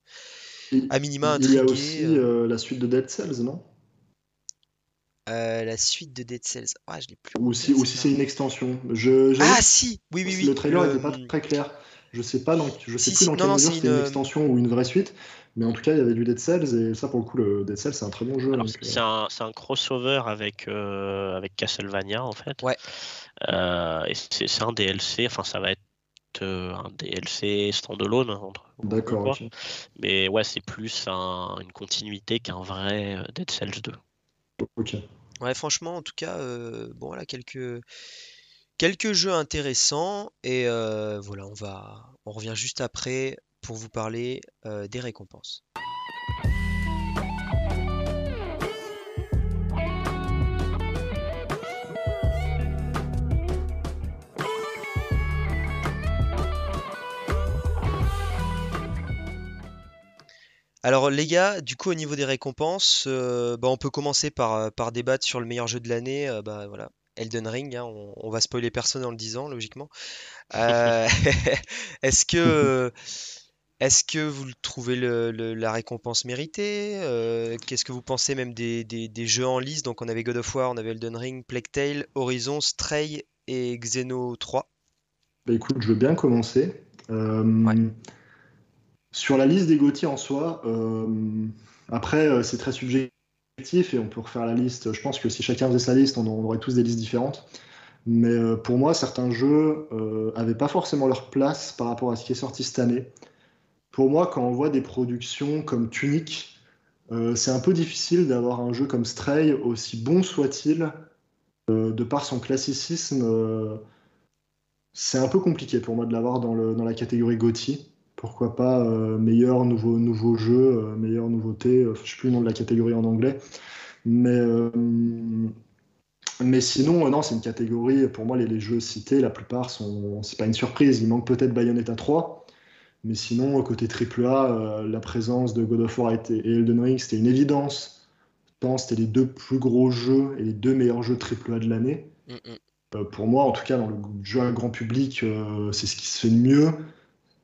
à minima il y a intrigué. aussi la suite de Dead Cells, non? euh, la suite de Dead Cells. Ah, je l'ai plus. Ou si, c'est une extension. Je, Ah si, oui, oui, oui. Le trailer le- n'était pas très clair. Je sais pas dans, je sais Si, plus si, dans quelle mesure c'était une, une extension ou une vraie suite, mais en tout cas il y avait du Dead Cells et ça pour le coup le Dead Cells c'est un très bon jeu. C'est euh, un, crossover avec, euh, avec Castlevania, en fait. Ouais. Euh, et c'est un DLC, enfin, ça va être euh, un DLC standalone, hein, entre D'accord. Mais ouais, c'est plus un- une continuité qu'un vrai Dead Cells 2. Ok. Ouais, franchement, en tout cas, euh, bon, voilà, quelques, quelques jeux intéressants. Et euh, voilà, on va, on revient juste après pour vous parler euh, des récompenses. Alors les gars, du coup au niveau des récompenses, euh, bah, on peut commencer par, débattre sur le meilleur jeu de l'année. bah voilà, Elden Ring, hein, on, on va spoiler personne en le disant, logiquement. [LAUGHS] Euh, [LAUGHS] est-ce que [LAUGHS] est-ce que vous trouvez le- le- la récompense méritée? Euh, qu'est-ce que vous pensez même des, des- des jeux en liste? Donc on avait God of War, on avait Elden Ring, Plague Tale, Horizon, Stray et Xeno 3. Bah écoute, je veux bien commencer. Euh, Ouais. Sur la liste des GOTY en soi, euh, après c'est très subjectif et on peut refaire la liste. Je pense que si chacun faisait sa liste, on, aurait tous des listes différentes. Mais euh, pour moi, certains jeux euh, avaient pas forcément leur place par rapport à ce qui est sorti cette année. Pour moi, quand on voit des productions comme Tunic, euh, c'est un peu difficile d'avoir un jeu comme Stray, aussi bon soit-il, euh, de par son classicisme. euh, c'est un peu compliqué pour moi de l'avoir dans, dans la catégorie GOTY. Pourquoi pas euh, meilleur nouveau, nouveau jeu, euh, meilleure nouveauté, euh, je sais plus le nom de la catégorie en anglais. Mais, euh, mais sinon, euh, non, c'est une catégorie, pour moi, les, les jeux cités, la plupart sont. C'est pas une surprise, il manque peut-être Bayonetta 3. Mais sinon, côté AAA, la présence de God of War et et Elden Ring, c'était une évidence. temps, c'était les deux plus gros jeux et les deux meilleurs jeux AAA de l'année. Mm, mm. Pour moi, en tout cas, dans le jeu à grand public, c'est ce qui se fait de mieux.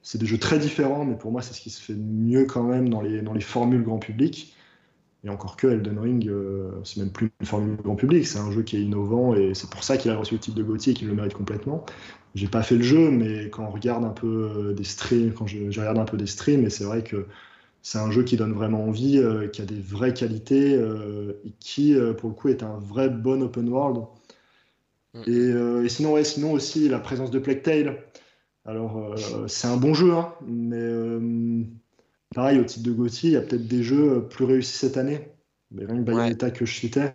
C'est des jeux très différents, mais pour moi, c'est ce qui se fait mieux quand même dans les, dans les formules grand public. Et encore que Elden Ring, euh, c'est même plus une formule grand public, c'est un jeu qui est innovant et c'est pour ça qu'il a reçu le titre de Gauthier et qu'il le mérite complètement. J'ai pas fait le jeu, mais quand on regarde un peu des streams, quand je, je regarde un peu des streams, et c'est vrai que c'est un jeu qui donne vraiment envie, qui a des vraies qualités, et qui, pour le coup, est un vrai bon open world. Mm. Euh, et, sinon, ouais, sinon aussi la présence de Plague Tale. Alors, euh, c'est un bon jeu, hein, mais euh, pareil, au titre de Gauthier, il y a peut-être des jeux plus réussis cette année. Mais rien que Bayonetta que je citais.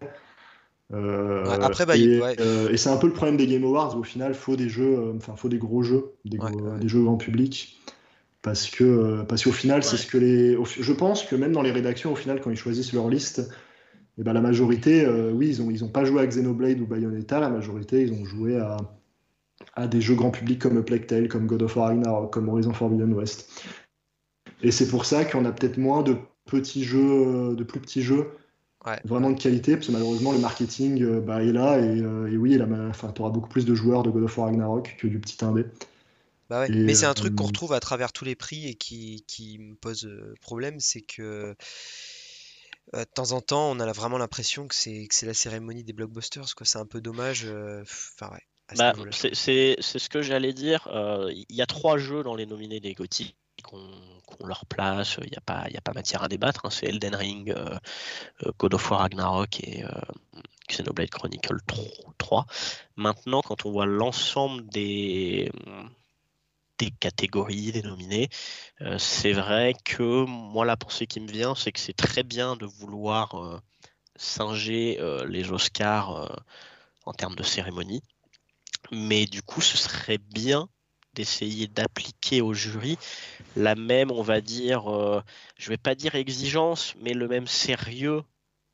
après, et, c'est un peu le problème des Game Awards. Au final, faut des jeux, enfin, faut des gros jeux, des, des jeux grand public, parce que parce qu'au final, c'est ce que les. Je pense que même dans les rédactions, au final, quand ils choisissent leur liste, et ben la majorité, euh, oui, ils n'ont ils ont pas joué à Xenoblade ou Bayonetta, la majorité, ils ont joué à, à des jeux grand public comme Plague Tale, comme God of War Ragnarok, comme Horizon Forbidden West. Et c'est pour ça qu'on a peut-être moins de petits jeux, de plus petits jeux, vraiment de qualité, parce que malheureusement, le marketing euh, bah, est là, et, euh, et oui, tu auras beaucoup plus de joueurs de God of War Ragnarok que du petit indé. Bah ouais. Mais c'est un truc qu'on retrouve à travers tous les prix et qui, qui me pose problème, c'est que euh, de temps en temps, on a vraiment l'impression que c'est la cérémonie des blockbusters, quoi. C'est un peu dommage. Euh, enfin, ouais, bah, c'est ce que j'allais dire. Euh, il y a trois jeux dans les nominés des GOTY qu'on leur place. Il n'y a, pas, a pas matière à débattre. Hein. C'est Elden Ring, God of War Ragnarok et Xenoblade Chronicle 3. Maintenant, quand on voit l'ensemble des des catégories, des nominés. Euh, c'est vrai que moi, la pensée qui me vient, c'est que c'est très bien de vouloir euh, singer euh, les Oscars en termes de cérémonie. Mais du coup, ce serait bien d'essayer d'appliquer au jury la même, on va dire, je vais pas dire exigence, mais le même sérieux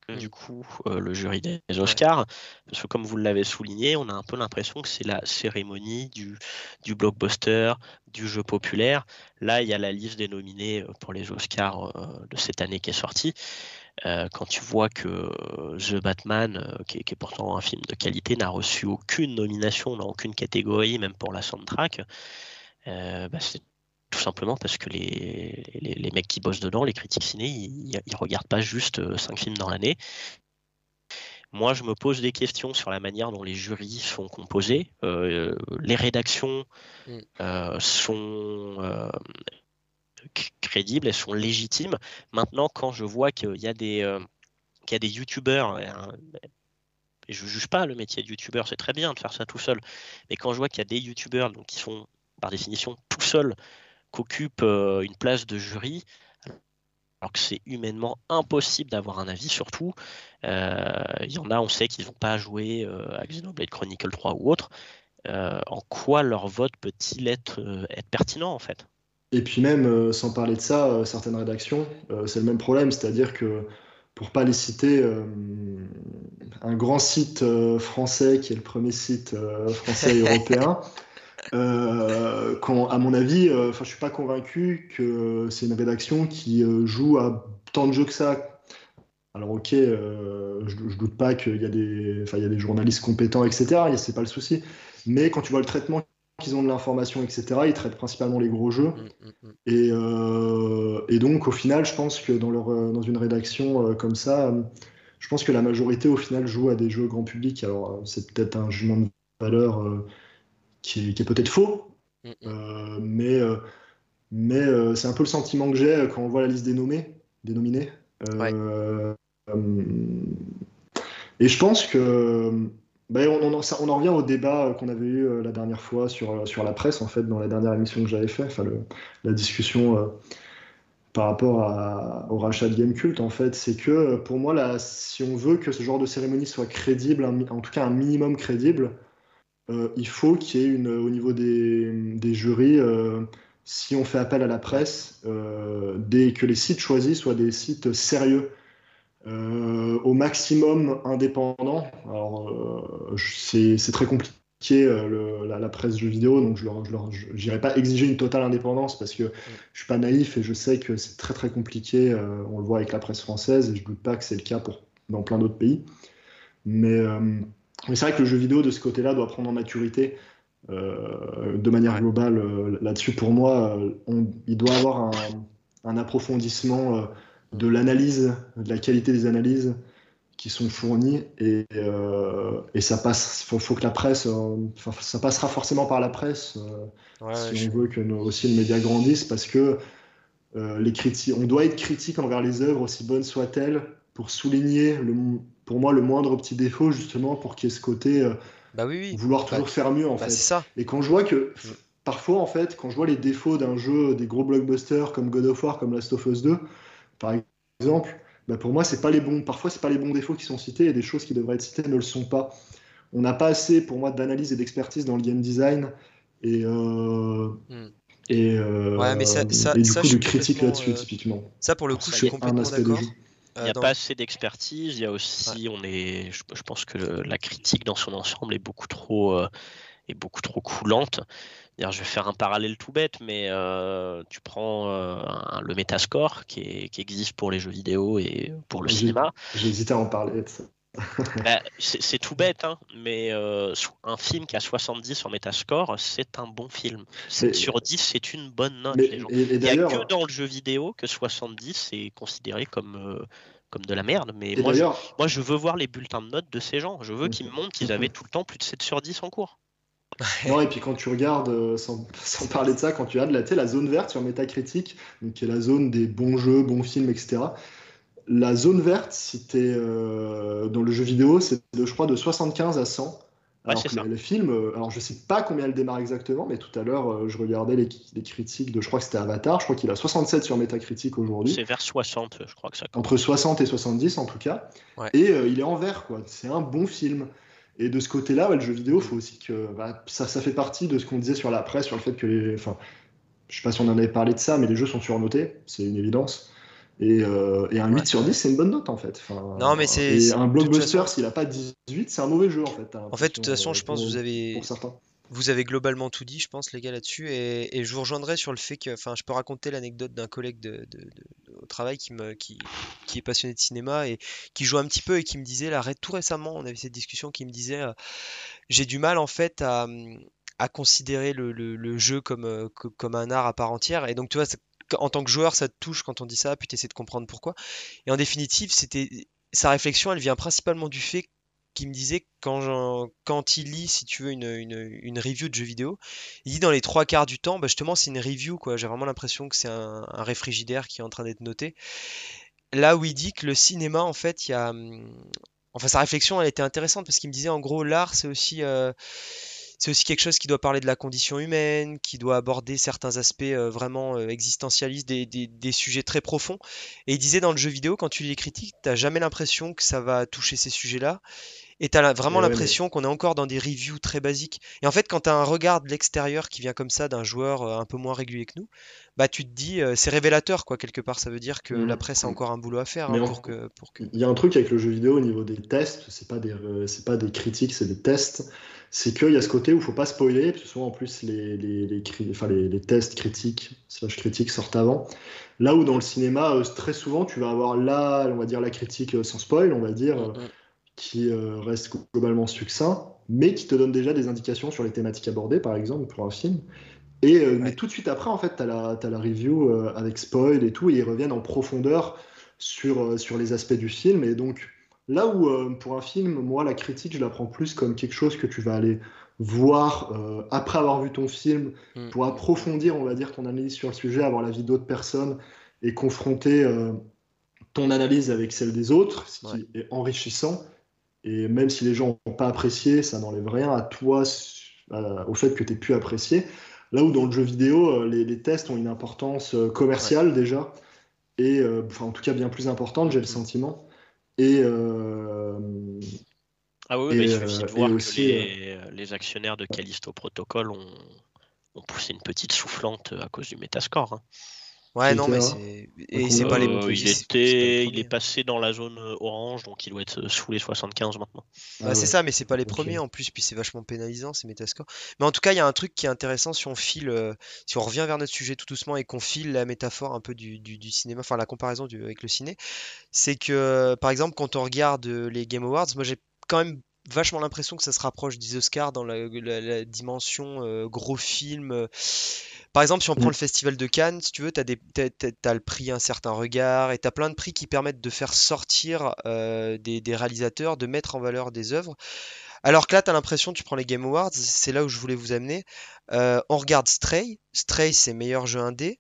Mm. du coup euh, le jury des Oscars, parce que comme vous l'avez souligné, on a un peu l'impression que c'est la cérémonie du, du, blockbuster, du jeu populaire. Là, il y a la liste des nominés euh, pour les Oscars euh, de cette année qui est sortie. Quand tu vois que The Batman, qui, est, pourtant un film de qualité, n'a reçu aucune nomination dans aucune catégorie, même pour la soundtrack, bah, c'est tout simplement parce que les, les, mecs qui bossent dedans, les critiques ciné, ils, ne regardent pas juste 5 euh, films dans l'année. Moi, je me pose des questions sur la manière dont les jurys sont composés. Euh, les rédactions mm. euh, sont crédibles, elles sont légitimes. Maintenant, quand je vois qu'il y a des, qu'il y a des youtubeurs, et je juge pas le métier de youtubeur, c'est très bien de faire ça tout seul, mais quand je vois qu'il y a des youtubeurs qui sont par définition tout seuls qu'occupe euh, une place de jury, alors que c'est humainement impossible d'avoir un avis, surtout. Euh, il y en a, on sait qu'ils n'ont pas joué euh, à Xenoblade Chronicle 3 ou autre. en quoi leur vote peut-il être pertinent en fait? Et puis même, sans parler de ça, certaines rédactions, c'est le même problème, c'est-à-dire que pour pas les citer, un grand site français qui est le premier site français [LAUGHS] européen, euh, quand, à mon avis, euh, enfin, je suis pas convaincu que c'est une rédaction qui euh, joue à tant de jeux que ça. Alors ok, je, je, doute pas qu'il y a des, il y a des journalistes compétents, etc. C'est pas le souci. Mais quand tu vois le traitement qu'ils ont de l'information, etc. Ils traitent principalement les gros jeux. Mm, mm, mm. Et, et, donc, au final, je pense que dans, leur, dans une rédaction comme ça, je pense que la majorité, au final, joue à des jeux grand public. Alors, c'est peut-être un jugement de valeur qui est, peut-être faux. Euh, mais, euh, mais euh, c'est un peu le sentiment que j'ai quand on voit la liste des nommés, des nominés. et je pense que ben, on, en revient au débat qu'on avait eu la dernière fois sur, sur la presse, en fait, dans la dernière émission que j'avais fait, enfin, la discussion par rapport au rachat de Gamecult, en fait, c'est que pour moi, là, si on veut que ce genre de cérémonie soit crédible, en tout cas un minimum crédible, euh, il faut qu'il y ait une, au niveau des, des jurys, euh, si on fait appel à la presse, euh, que les sites choisis soient des sites sérieux, au maximum indépendants. Alors, c'est très compliqué. la, presse jeux vidéo, donc je n'irai pas exiger une totale indépendance parce que je suis pas naïf et je sais que c'est très très compliqué. on le voit avec la presse française et je doute pas que c'est le cas pour dans plein d'autres pays. Mais, c'est vrai que le jeu vidéo de ce côté-là doit prendre en maturité. de manière globale, là-dessus, pour moi, il doit avoir un approfondissement de l'analyse, de la qualité des analyses qui sont fournies et, euh, et ça passe. Faut, faut que la presse, euh, ça passera forcément par la presse euh, si on veut que aussi le média grandisse parce que les critiques, on doit être critique envers les œuvres aussi bonnes soient-elles pour souligner le, pour moi le moindre petit défaut justement pour qu'il y ait ce côté bah oui, vouloir toujours faire mieux en bah, fait. Ça. Et quand je vois que mm. parfois en fait quand je vois les défauts d'un jeu, des gros blockbusters comme God of War, comme Last of Us 2 par exemple, bah pour moi, c'est pas les bons. Parfois, c'est pas les bons défauts qui sont cités et des choses qui devraient être citées ne le sont pas. On n'a pas assez, pour moi, d'analyse et d'expertise dans le game design et euh, hmm. et, euh, ouais, mais ça, ça, et du ça, coup de critique là-dessus euh, typiquement. Ça, pour le coup, je suis complètement d'accord. Il n'y a pas assez d'expertise. Il y a aussi, on est, je, pense que la critique dans son ensemble est beaucoup trop, est beaucoup trop coulante je vais faire un parallèle tout bête, mais euh, tu prends euh, le Metascore qui, existe pour les jeux vidéo et pour le cinéma. Hésité à en parler de ça. [LAUGHS] Bah, c'est tout bête, hein, mais euh, un film qui a 70 en Metascore, c'est un bon film. sur 10, c'est une bonne note. Il n'y a que dans le jeu vidéo que 70 est considéré comme comme de la merde. Mais moi je, moi, je veux voir les bulletins de notes de ces gens. Je veux qu'ils me montrent qu'ils avaient tout le temps plus de 7 sur 10 en cours. Non, et puis quand tu regardes, euh, sans, [LAUGHS] parler de ça, quand tu regardes la, la zone verte sur Metacritic, donc qui est la zone des bons jeux, bons films, etc. La zone verte, si tu es euh, dans le jeu vidéo, c'est de, je crois, de 75 à 100. Alors que le film, euh, alors je sais pas combien elle démarre exactement, mais tout à l'heure, je regardais les, les, critiques de, je crois que c'était Avatar, je crois qu'il a 67 sur Metacritic aujourd'hui. C'est vers 60, je crois que ça. Entre 60 et 70 en tout cas. Et il est en vert, quoi. C'est un bon film. Et de ce côté-là, le jeu vidéo, faut aussi que bah, ça, ça fait partie de ce qu'on disait sur la presse, sur le fait que les, enfin, je sais pas si on en avait parlé de ça, mais les jeux sont surnotés, c'est une évidence. Et, euh, et un 8 sur 10, c'est une bonne note en fait. non, mais c'est. un blockbuster, s'il a pas 18, c'est un mauvais jeu en fait. En fait, de toute façon, je pense que vous avez. Pour certains vous avez globalement tout dit, je pense, les gars, là-dessus. Et, je vous rejoindrai sur le fait que, enfin, je peux raconter l'anecdote d'un collègue de, au travail qui, me, qui, est passionné de cinéma et qui joue un petit peu et qui me disait, là, tout récemment, on avait cette discussion qui me disait, euh, j'ai du mal, en fait, à, considérer le, jeu comme, euh, comme un art à part entière. Et donc, tu vois, en tant que joueur, ça te touche quand on dit ça, puis tu essaies de comprendre pourquoi. Et en définitive, c'était sa réflexion, elle vient principalement du fait qui me disait quand, quand il lit, si tu veux, une, review de jeux vidéo, il dit dans les trois quarts du temps, bah justement, c'est une review. J'ai vraiment l'impression que c'est un, un, réfrigéraire qui est en train d'être noté. Là où il dit que le cinéma, en fait, il y a. Hum, enfin, sa réflexion, elle était intéressante parce qu'il me disait, en gros, l'art, c'est aussi. Euh, c'est aussi quelque chose qui doit parler de la condition humaine, qui doit aborder certains aspects euh, vraiment euh, existentialistes, des, sujets très profonds. Et il disait dans le jeu vidéo, quand tu lis les critiques, t'as jamais l'impression que ça va toucher ces sujets-là. Et tu as vraiment l'impression qu'on est encore dans des reviews très basiques. Et en fait, quand tu as un regard de l'extérieur qui vient comme ça d'un joueur euh, un peu moins régulier que nous, bah tu te dis, euh, c'est révélateur, quoi, quelque part. Ça veut dire que la mmh. presse a encore un boulot à faire hein, pour, que, pour que. Il y a un truc avec le jeu vidéo au niveau des tests, c'est pas des, euh, c'est pas des critiques, c'est des tests. C'est qu'il y a ce côté où il faut pas spoiler, parce que souvent en plus les, les, les, enfin, les, les tests critiques, slash critiques sortent avant. Là où dans le cinéma, très souvent, tu vas avoir là, on va dire la critique sans spoil, on va dire. Mmh qui euh, reste globalement succinct, mais qui te donne déjà des indications sur les thématiques abordées, par exemple, pour un film. Et euh, mais tout de suite après, en fait, tu as, as, la review euh, avec spoil et tout, et ils reviennent en profondeur sur, sur les aspects du film. Et donc, là où pour un film, moi, la critique, je la prends plus comme quelque chose que tu vas aller voir après avoir vu ton film, mm. pour approfondir, on va dire, ton analyse sur le sujet, avoir l'avis d'autres personnes et confronter ton analyse avec celle des autres, ce qui est enrichissant. Et même si les gens n'ont pas apprécié, ça n'enlève rien à toi, au fait que tu aies pu apprécier. Là où dans le jeu vidéo, euh, les, tests ont une importance euh, commerciale déjà, et euh, enfin, en tout cas bien plus importante, j'ai le sentiment. Et, ah oui, mais il suffit de voir que les, actionnaires de Callisto Protocol ont, poussé une petite soufflante à cause du Metascore. Hein. Ouais, non, mais c'est. Et c'est pas les Euh, premiers. il, était, il est passé dans la zone euh, orange, donc il doit être sous les 75 maintenant. Ah Bah, c'est ça, mais c'est pas les premiers en plus, puis c'est vachement pénalisant ces métascores. Mais en tout cas, il y a un truc qui est intéressant si on file, euh, si on revient vers notre sujet tout doucement et qu'on file la métaphore un peu du, du- du cinéma, enfin la comparaison du- avec le ciné, c'est que par exemple, quand on regarde euh, les Game Awards, moi j'ai quand même vachement l'impression que ça se rapproche des Oscars dans la, la- la dimension euh, gros film. euh. Par exemple, si on prend Mm. le Festival de Cannes, si tu veux, t'as des, t'as, t'as- t'as le prix Un certain regard et t'as plein de prix qui permettent de faire sortir euh, des, des réalisateurs, de mettre en valeur des œuvres. Alors que là, t'as l'impression, tu prends les Game Awards, c'est là où je voulais vous amener. on regarde Stray. Stray, c'est meilleur jeu indé.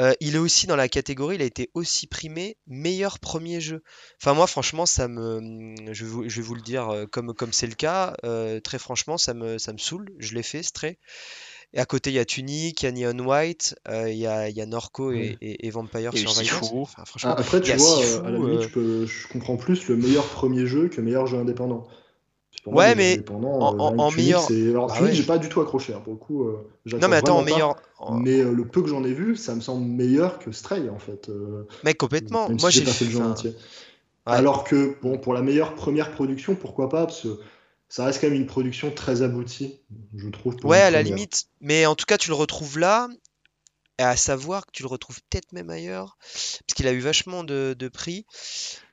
Euh, il est aussi dans la catégorie, il a été aussi primé meilleur premier jeu. Enfin, moi, franchement, ça me. Je vais vous, je vais vous le dire euh, comme comme c'est le cas. euh, très franchement, ça me, ça me saoule. Je l'ai fait, Stray. Et à côté, il y a Tunic, il y a Neon White, euh, il y a, il y a Norco et, et- et Vampire eu Survivors. Enfin, Ah, franchement, après, tu vois, Sifu, à la euh, limite, je, peux- je comprends plus le meilleur premier jeu que meilleur jeu indépendant. Pour Ouais, mais en- euh, en- en meilleur- Alors, Bah ouais. j'ai pas du tout accroché. hein, Pour le coup, euh, Non, mais attends, en meilleur. Mais euh, le peu que j'en ai vu, ça me semble meilleur que Stray, en fait. euh, Mec, complètement. même Moi, si j'ai pas fait le jeu entier. Ouais. Alors que, bon, pour la meilleure première production, pourquoi pas Parce que ça reste quand même une production très aboutie, je trouve. pour Ouais, à la première. limite. Mais en tout cas, tu le retrouves là. Et à savoir que tu le retrouves peut-être même ailleurs. Parce qu'il a eu vachement de, de prix.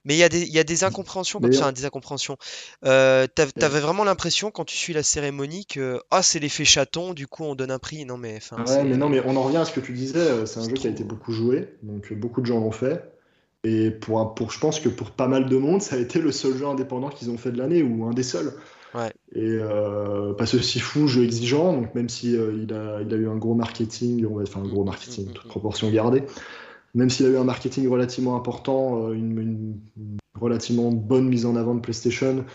Mais il y a des, il y a des incompréhensions comme ça, hein, des incompréhensions. Euh, t'av- t'avais vraiment l'impression quand tu suis la cérémonie que ah c'est l'effet chaton, du coup on donne un prix. Non mais Ouais, mais non, mais on en revient à ce que tu disais. euh, C'est un jeu qui a été beaucoup joué, donc euh, beaucoup de gens l'ont fait. Et pour, un- pour, je pense que pour pas mal de monde, ça a été le seul jeu indépendant qu'ils ont fait de l'année ou un des seuls. Ouais. Et euh, parce que Sifu, jeu exigeant, donc même si euh, il a, il a eu un gros marketing, enfin un gros marketing, Mm, mm, toute proportion gardée, même s'il a eu un marketing relativement important, euh, une, relativement bonne mise en avant de PlayStation,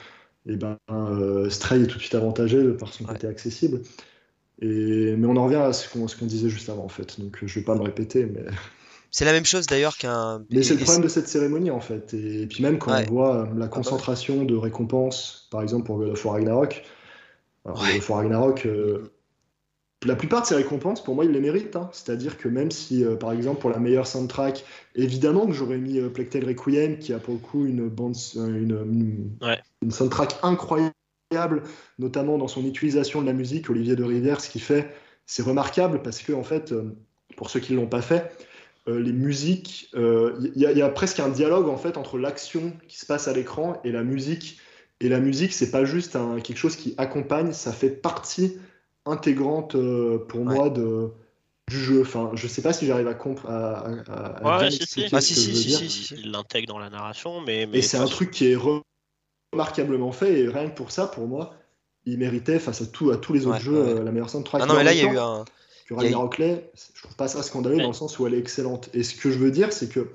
et ben euh, Stray est tout de suite avantagé par son Ouais. côté accessible. Et, mais on en revient à ce qu'on disait juste avant en fait, donc euh, je vais pas me répéter, mais, [LAUGHS] C'est la même chose d'ailleurs qu'un. mais c'est le problème de cette cérémonie en fait. Et, puis même quand Ouais. on voit euh, bah la concentration de récompenses, par exemple pour God of War Ragnarok, alors, Ouais. God of War Ragnarok, euh. La plupart de ces récompenses, pour moi, ils les méritent. hein. C'est-à-dire que même si, euh, par exemple, pour la meilleure soundtrack, évidemment que j'aurais mis euh, Plectel Requiem, qui a pour le coup une, bande, euh, une, une- Ouais. une soundtrack incroyable, notamment dans son utilisation de la musique, Olivier de Rivière, ce qu'il fait, c'est remarquable parce que, en fait, euh, pour ceux qui ne l'ont pas fait, les musiques, il y, a- y a presque un dialogue en fait entre l'action qui se passe à l'écran et la musique. Et la musique, c'est pas juste un- quelque chose qui accompagne, ça fait partie intégrante euh, pour Ouais. moi de, du jeu. Enfin, je sais pas si j'arrive à, comp- à, à- à- Ouais, si, si. Ah, si, si, si, si, si. Il l'intègre dans la narration, mais. mais Et c'est un truc qui est re- remarquablement fait, et rien que pour ça, pour moi, il méritait face à, tout, à tous les autres Ouais, jeux ouais. euh, la meilleure soundtrack. Ah non mais là il y a eu un. que eu- Lay, je trouve pas ça scandaleux Ouais. dans le sens où elle est excellente. Et ce que je veux dire, c'est que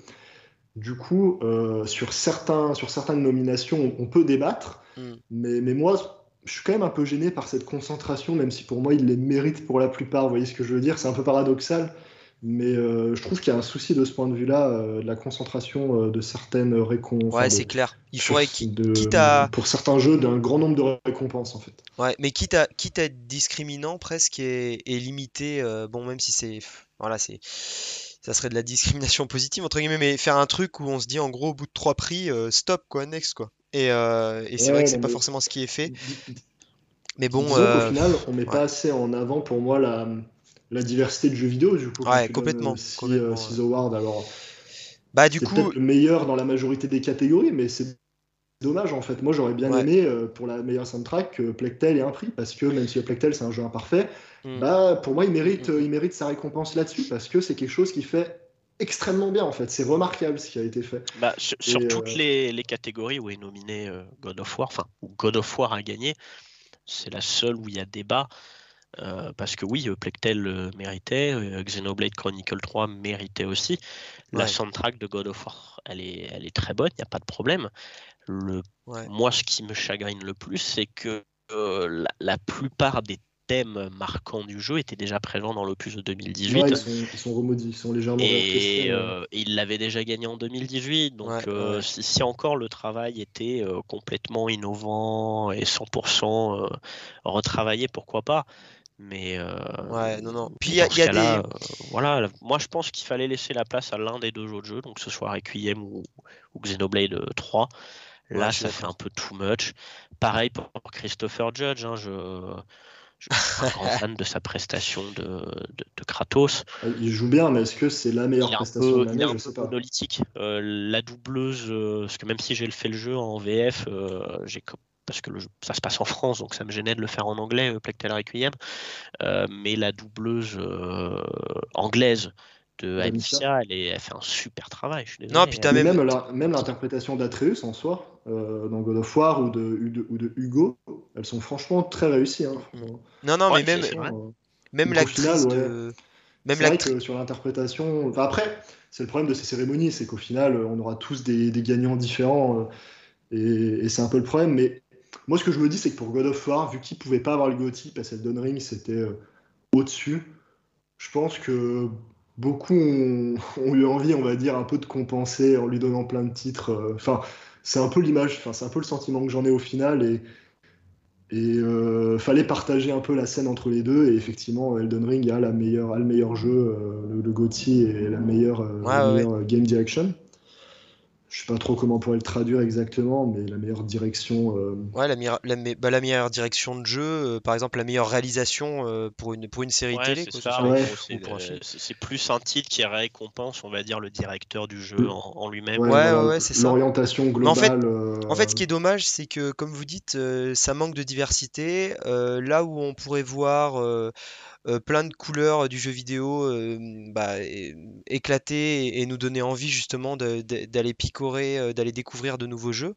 du coup, euh, sur, certains, sur certaines nominations, on, on peut débattre, Mm. mais, mais moi, je suis quand même un peu gêné par cette concentration, même si pour moi, il les mérite pour la plupart. Vous voyez ce que je veux dire C'est un peu paradoxal, mais euh, je trouve qu'il y a un souci de ce point de vue-là, euh, de la concentration euh, de certaines récompenses. Ouais c'est clair. Il faudrait de, quitte à- Pour certains jeux, d'un grand nombre de récompenses, en fait. Ouais, mais quitte à, quitte à être discriminant presque et, et limité, bon, même si c'est, voilà, c'est, ça serait de la discrimination positive entre guillemets, mais faire un truc où on se dit en gros au bout de trois prix, stop quoi, next quoi. Et, euh, et c'est Ouais, vrai que c'est pas mais- forcément ce qui est fait, mais bon, Disons euh, final, on met ouais. pas assez en avant pour moi la, la diversité de jeux vidéo. Du coup, Ouais, complètement, six, complètement, euh, six awards, alors bah du coup, le meilleur dans la majorité des catégories, mais c'est dommage en fait. Moi, j'aurais bien Ouais. aimé euh, pour la meilleure soundtrack que Plectel ait un prix, parce que même si Plectel c'est un jeu imparfait, hmm, bah pour moi, il mérite, Mm. euh, il mérite sa récompense là-dessus, parce que c'est quelque chose qui fait extrêmement bien en fait. C'est remarquable ce qui a été fait. Bah, sur toutes euh, les, les catégories où est nominé euh, God of War, enfin, où God of War a gagné, c'est la seule où il y a débat. euh, parce que oui, Plectel euh, méritait, euh, Xenoblade Chronicle 3 méritait aussi. La Ouais. soundtrack de God of War, elle est, elle est très bonne, il n'y a pas de problème. Le, ouais, moi, ce qui me chagrine le plus, c'est que euh, la, la plupart des thèmes marquants du jeu étaient déjà présents dans l'opus de 2018. Ouais, ils, sont, ils sont remaudis, ils sont légèrement Et, euh, il l'avait déjà gagné en 2018. Donc, Ouais, euh, ouais. Si, si encore le travail était euh, complètement innovant et 100% euh, retravaillé, pourquoi pas. Mais Ouais, non, non. Puis il y a, y des. voilà, moi je pense qu'il fallait laisser la place à l'un des deux autres jeux, donc que ce soit Requiem ou, ou Xenoblade euh, 3. Ouais, Là, ça fait un peu too much. Pareil pour Christopher Judge, hein, je, je suis un grand [LAUGHS] fan de sa prestation de, de- de Kratos. Euh, Il joue bien, mais est-ce que c'est la meilleure Il est un prestation peu, de l'année Je sais pas. monolithique. Euh, la doubleuse, euh, parce que même si j'ai fait le jeu en VF, euh, j'ai parce que le ça se passe en France, donc ça me gênait de le faire en anglais, euh, Tale Requiem. Euh, mais la doubleuse euh, anglaise de Amicia. Elle, est, elle fait un super travail. Je suis Non, puis t'as Mais même. même l'interprétation d'Atreus en soi, euh, dans God of War ou de, ou de- ou de Hugo, elles sont franchement très réussies. hein. Non, non, Ouais, mais même, euh, même l'actrice final, ouais. de. Même C'est vrai que sur l'interprétation, enfin, après, c'est le problème de ces cérémonies, c'est qu'au final, on aura tous des, des gagnants différents, euh, et, et c'est un peu le problème. Mais moi, ce que je me dis, c'est que pour God of War, vu qu'il pouvait pas avoir le GOTY parce que Elden Ring c'était euh, au-dessus, je pense que beaucoup ont, [LAUGHS] ont eu envie, on va dire, un peu de compenser en lui donnant plein de titres. euh, Enfin, c'est un peu l'image, enfin, c'est un peu le sentiment que j'en ai au final, et et euh, fallait partager un peu la scène entre les deux. Et effectivement, Elden Ring a, la meilleure, a le meilleur jeu, euh, le, le GOTY et la meilleure, euh, Ouais, la ouais, meilleure, euh, game direction. Je sais pas trop comment on pourrait le traduire exactement, mais la meilleure direction. euh, Ouais, la, meilleure- la, me- bah, la meilleure direction de jeu, euh, par exemple, la meilleure réalisation euh, pour une, pour une série Ouais, télé, c'est Ouais. plus un titre qui récompense, on va dire, le directeur du jeu Mm. en, en lui-même. ouais, Ouais, c'est ça. L'orientation Mais en fait- globale. euh, En fait, ce qui est dommage, c'est que, comme vous dites, euh, ça manque de diversité. Euh, là où on pourrait voir plein de couleurs du jeu vidéo euh, bah, éclater et, nous donner envie justement d'aller picorer, euh, d'aller découvrir de nouveaux jeux,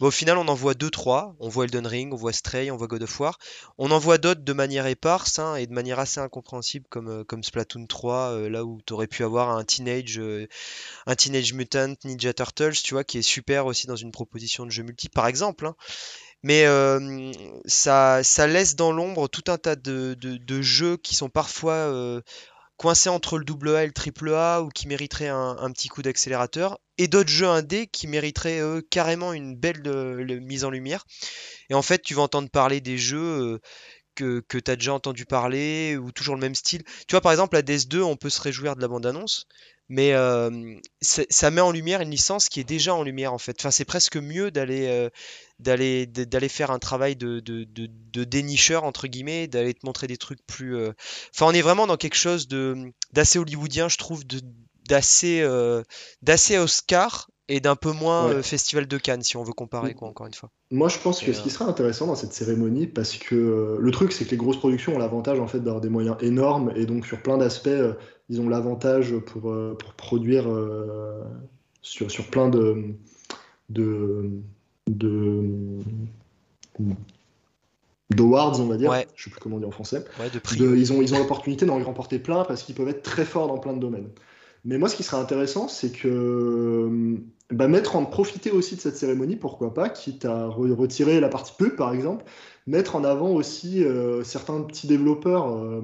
au final, on en voit deux, trois. On voit Elden Ring, on voit Stray, on voit God of War. On en voit d'autres de manière éparse hein, et de manière assez incompréhensible, comme, euh, comme Splatoon 3, euh, là où tu aurais pu avoir un Teenage, euh, un Teenage Mutant Ninja Turtles, tu vois, qui est super aussi dans une proposition de jeu multi, par exemple. hein. Mais euh, ça, laisse dans l'ombre tout un tas de, jeux qui sont parfois euh, coincés entre le double A et le triple A ou qui mériteraient un, petit coup d'accélérateur, et d'autres jeux indés qui mériteraient carrément une belle euh, mise en lumière. Et en fait, tu vas entendre parler des jeux que, que tu as déjà entendu parler ou toujours le même style. Tu vois, par exemple, la DS2, on peut se réjouir de la bande-annonce, mais ça met en lumière une licence qui est déjà en lumière en fait. Enfin, c'est presque mieux d'aller d'aller d'aller faire un travail de, de, dénicheur entre guillemets, d'aller te montrer des trucs plus. Enfin, on est vraiment dans quelque chose de d'assez hollywoodien, je trouve, d'assez d'assez Oscar et d'un peu moins Ouais. euh, Festival de Cannes si on veut comparer quoi. Encore une fois. Moi, je pense que Et, ce euh, qui serait intéressant dans cette cérémonie, parce que euh, le truc, c'est que les grosses productions ont l'avantage en fait d'avoir des moyens énormes, et donc sur plein d'aspects, ils ont l'avantage pour, pour produire sur, sur plein de, de, de, d'awards, on va dire. Ouais. Je sais plus comment on dit en français. Ouais, de prix. De- ils ont ils ont l'opportunité d'en remporter plein parce qu'ils peuvent être très forts dans plein de domaines. Mais moi, ce qui serait intéressant, c'est que euh, bah, mettre en profiter aussi de cette cérémonie, pourquoi pas, quitte à re- retirer la partie pub, par exemple, mettre en avant aussi euh, certains petits développeurs, euh,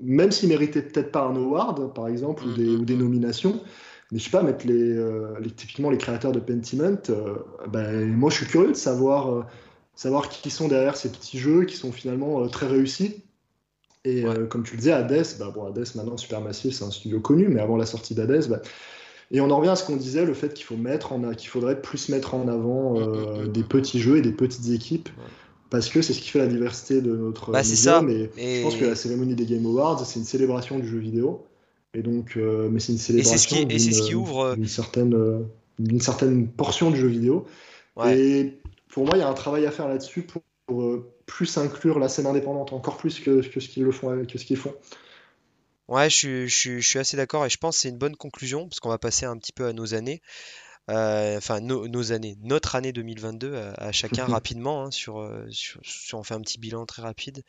même s'ils méritaient peut-être pas un award, par exemple, ou des, Mhm. ou des nominations. Mais je sais pas, mettre les, euh, les- typiquement les créateurs de Pentiment, ben, moi je suis curieux de savoir, savoir qui sont derrière ces petits jeux qui sont finalement très réussis. Et Ouais. euh, comme tu le disais, Hades, bah, bon, Hades maintenant, Supermassive, c'est un studio connu, mais avant la sortie d'Hades, bah, et on en revient à ce qu'on disait, le fait qu'il faut mettre en, qu'il faudrait plus mettre en avant euh, [COUGHS] des petits jeux et des petites équipes, Ouais. parce que c'est ce qui fait la diversité de notre Bah, c'est médium, ça. Et- je pense que la cérémonie des Game Awards, c'est une célébration du jeu vidéo, et donc, euh, mais c'est une célébration et c'est ce qui d'une- ouvre. d'une certaine, d'une certaine portion du jeu vidéo. Ouais. Et pour moi, il y a un travail à faire là-dessus pour, pour, plus inclure la scène indépendante, encore plus que, que ce qu'ils le font, que ce qu'ils font. Ouais, je suis, je suis- je suis assez d'accord et je pense que c'est une bonne conclusion parce qu'on va passer un petit peu à nos années, Euh, enfin nos, nos années, notre année 2022 à, à chacun [LAUGHS] rapidement hein, sur, euh, sur, sur- on fait un petit bilan très rapide.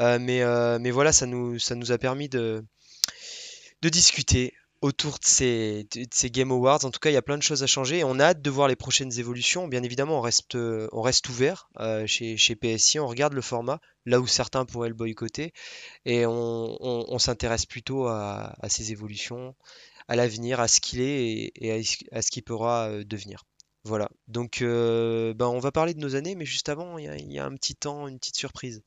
Euh, mais, euh, mais voilà, ça nous, ça nous a permis de, de discuter autour de ces, Game Awards. En tout cas, il y a plein de choses à changer et on a hâte de voir les prochaines évolutions. Bien évidemment, on reste, euh, ouvert euh, chez, PSI, on regarde le format, là où certains pourraient le boycotter, et on, s'intéresse plutôt à, ces évolutions, à l'avenir, à ce qu'il est et, à, ce qu'il pourra euh, devenir. Voilà. Donc, ben, on va parler de nos années, mais juste avant, il y a un petit temps, une petite surprise.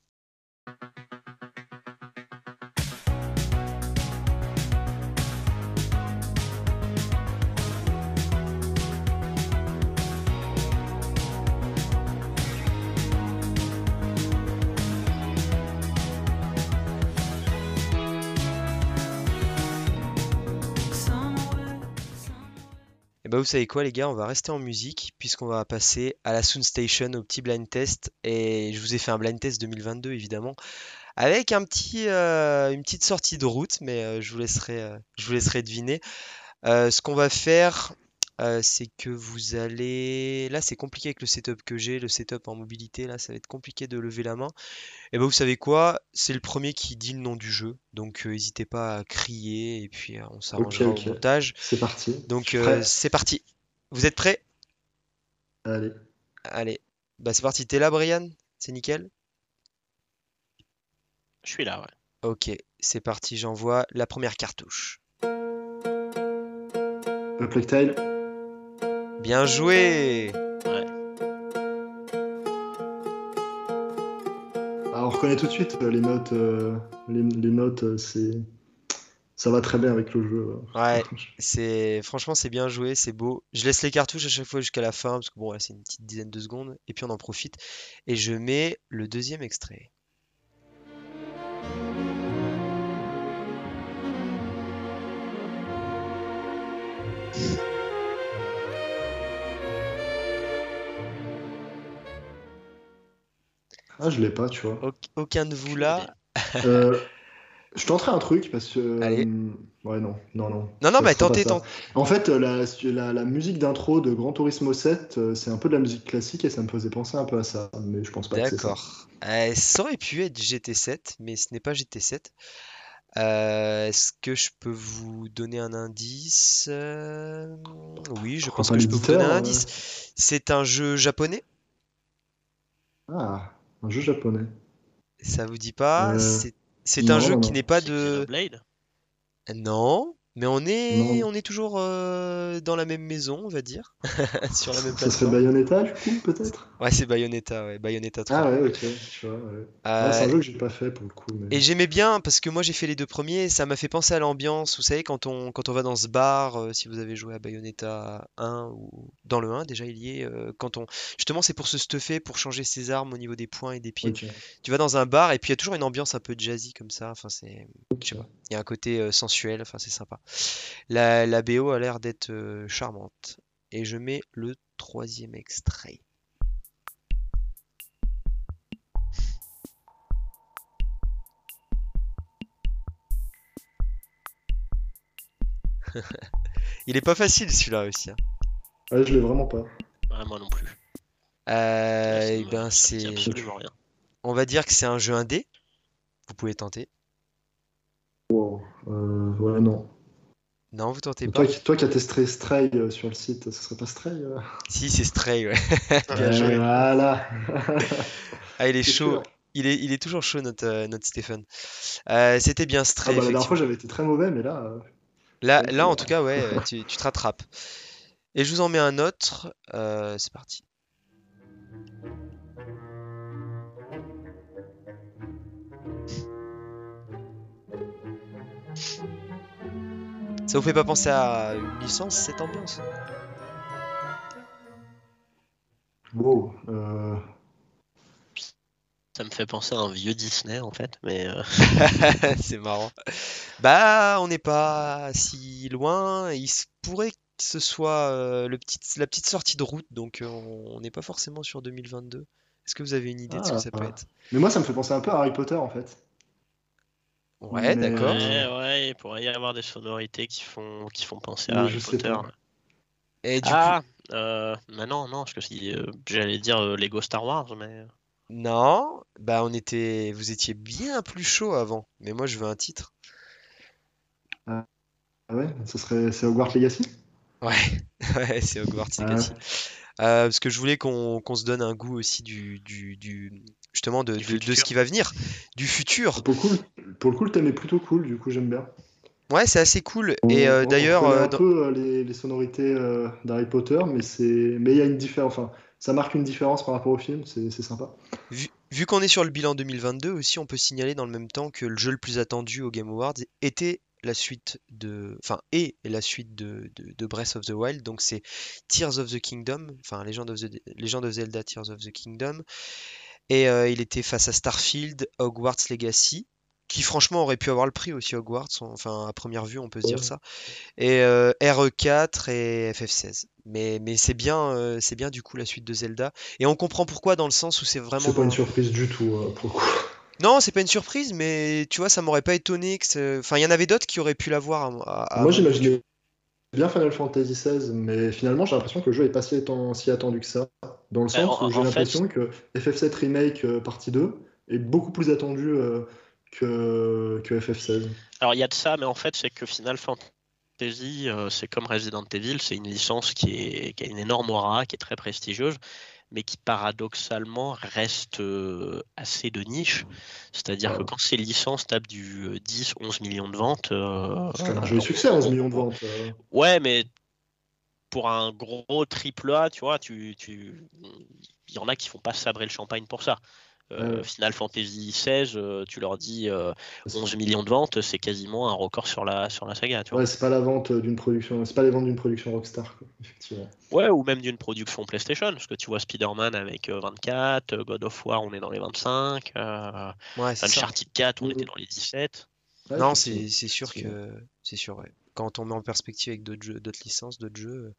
Et bah vous savez quoi les gars, on va rester en musique puisqu'on va passer à la Sound Station, au petit blind test. Et je vous ai fait un blind test 2022 évidemment, avec un petit, euh, une petite sortie de route, mais euh, je vous laisserai, euh, je vous laisserai deviner. Ce qu'on va faire, euh, c'est que vous allez... Là c'est compliqué avec le setup que j'ai, le setup en mobilité, là ça va être compliqué de lever la main. Et bah vous savez quoi, c'est le premier qui dit le nom du jeu, donc euh, n'hésitez pas à crier et puis euh, on s'arrangera ok. au montage. C'est parti. Donc euh, c'est parti. Vous êtes prêts? Allez. Allez, bah c'est parti. T'es là, Brian? C'est nickel? Je suis là, ouais. Ok, c'est parti. J'envoie la première cartouche. A Plague Tale. Bien joué! Ouais. Ah, on reconnaît tout de suite euh, les notes. euh, les, les notes, euh, c'est. Ça va très bien avec le jeu. Ouais, c'est franchement c'est bien joué, c'est beau. Je laisse les cartouches à chaque fois jusqu'à la fin parce que bon, là, c'est une petite dizaine de secondes et puis on en profite et je mets le deuxième extrait. Ah, je l'ai pas, tu vois. Auc- Aucun de vous là. [LAUGHS] Euh, je tenterai un truc parce que. Allez. euh, Ouais, non, non, non. Non, non, Ça bah tentez, ça. tentez. En fait, euh, la, la, la musique d'intro de Gran Turismo 7, euh, c'est un peu de la musique classique et ça me faisait penser un peu à ça. Mais je pense pas que c'est ça. D'accord. Euh, ça aurait pu être GT7, mais ce n'est pas GT7. Euh, est-ce que je peux vous donner un indice? Oui, je Pourquoi pense que je peux vous donner un indice. C'est un jeu japonais. Ah, un jeu japonais. Ça vous dit pas? Euh, C'est non, un jeu non, qui n'est pas de... Xenoblade Non, mais on est, Non. on est toujours euh, dans la même maison, on va dire, [LAUGHS] sur la même Ça serait. Bayonetta, du coup, peut-être? Ouais, c'est Bayonetta, ouais, Bayonetta 3. Ah ouais, ok, tu vois. ouais. Euh, c'est un jeu que j'ai pas fait pour le coup. Mais... Et j'aimais bien parce que moi j'ai fait les deux premiers, et ça m'a fait penser à l'ambiance, vous savez, quand on, quand on va dans ce bar, euh, si vous avez joué à Bayonetta 1 ou dans le 1 déjà il y est, quand on... Justement c'est pour se stuffer, pour changer ses armes au niveau des poings et des pieds. Tu vas dans un bar et puis il y a toujours une ambiance un peu jazzy comme ça, enfin c'est... Je sais pas, il y a un côté sensuel, enfin c'est sympa. La, la BO a l'air d'être euh, charmante. Et je mets le troisième extrait. [LAUGHS] Il est pas facile celui-là aussi. hein. Ouais, je l'ai vraiment pas. Ouais, moi non plus. Euh, eh ben c'est... On va dire que c'est un jeu indé. Vous pouvez tenter. Wow. Euh, ouais, non. Non, vous tentez pas. Toi, qui- toi qui as testé Stray euh, sur le site, ce serait pas Stray euh Si, c'est Stray, ouais. [LAUGHS] Bien Ouais, joué. Voilà. Ah, il est chaud. sûr. Il est, il est toujours chaud, notre, euh, notre Stéphane. Euh, c'était bien Ah Stray, bah, la dernière fois, j'avais été très mauvais, mais là. euh, Là, là, en tout cas, ouais, tu, tu te rattrapes. Et je vous en mets un autre. Euh, c'est parti. Ça vous fait pas penser à une licence, cette ambiance? Wow. euh, Ça me fait penser à un vieux Disney en fait, mais euh, [LAUGHS] C'est marrant. Bah, on n'est pas si loin. Il se pourrait que ce soit euh, le petit, la petite sortie de route, donc on n'est pas forcément sur 2022. Est-ce que vous avez une idée de ce que ça peut Ah. être? Mais moi, ça me fait penser un peu à Harry Potter en fait. Ouais, Mais, d'accord. ouais, ouais, il pourrait y avoir des sonorités qui font, qui font penser Mais à Harry Potter. Et du Ah, euh, mais non, non, parce que si, euh, j'allais dire euh, Lego Star Wars, mais coup, non, bah on était, vous étiez bien plus chaud avant. Mais moi, je veux un titre. Ah ouais, ce serait c'est Hogwarts Legacy? Ouais, [LAUGHS] ouais, c'est Hogwarts Ah. Legacy. Euh, parce que je voulais qu'on qu'on se donne un goût aussi du, du, du- justement de, de- de ce qui va venir, du futur. Pour le coup, pour le coup, le thème est plutôt cool, du coup, j'aime bien. Ouais, c'est assez cool. On- Et euh, d'ailleurs, euh, un dans- peu euh, les, les sonorités euh, d'Harry Potter, mais c'est mais il y a une différence. Enfin, ça marque une différence par rapport au film, c'est c'est sympa. vu, vu qu'on est sur le bilan 2022 aussi, on peut signaler dans le même temps que le jeu le plus attendu au Game Awards était la suite de, enfin, est la suite de, de, de Breath of the Wild. Donc c'est Tears of the Kingdom, enfin Legend of, the, Legend of Zelda Tears of the Kingdom. Et euh, il était face à Starfield, Hogwarts Legacy. qui franchement aurait pu avoir le prix aussi Hogwarts, enfin à première vue on peut se dire ça. Et euh, RE4 et FF16. Mais, mais c'est bien, euh, c'est bien du coup la suite de Zelda. Et on comprend pourquoi dans le sens où c'est vraiment. C'est pas une surprise du tout euh, pour le coup. Non, c'est pas une surprise, mais tu vois, ça m'aurait pas étonné que. Enfin, il y en avait d'autres qui auraient pu l'avoir. Moi, j'imaginais bien Final Fantasy XVI, mais finalement, j'ai l'impression que le jeu est pas si, attendu que ça. Dans le sens où j'ai l'impression que FF7 Remake partie 2 est beaucoup plus attendu que, FF16. Alors il y a de ça, mais en fait c'est que Final Fantasy, euh, c'est comme Resident Evil, c'est une licence qui, est, a une énorme aura, qui est très prestigieuse, mais qui paradoxalement reste euh, assez de niche. C'est-à-dire que quand ces licences tapent du 10, euh, 11 millions de ventes... c'est un jeu succès, 11 millions de ventes. Ouais, mais pour un gros triple A, tu vois, tu, tu... il y en a qui font pas sabrer le champagne pour ça. Euh, Final Fantasy XVI, euh, tu leur dis 11 euh, millions de ventes, c'est quasiment un record sur la, sur la saga. Tu ouais, c'est pas la vente d'une production, c'est pas les ventes d'une production Rockstar, effectivement. Ouais, ou même d'une production PlayStation, parce que tu vois Spider-Man avec 24, God of War, on est dans les 25, ouais, Uncharted 4, on était dans les 17. non, c'est sûr que c'est sûr. Ouais. Quand on met en perspective avec d'autres licences, d'autres jeux.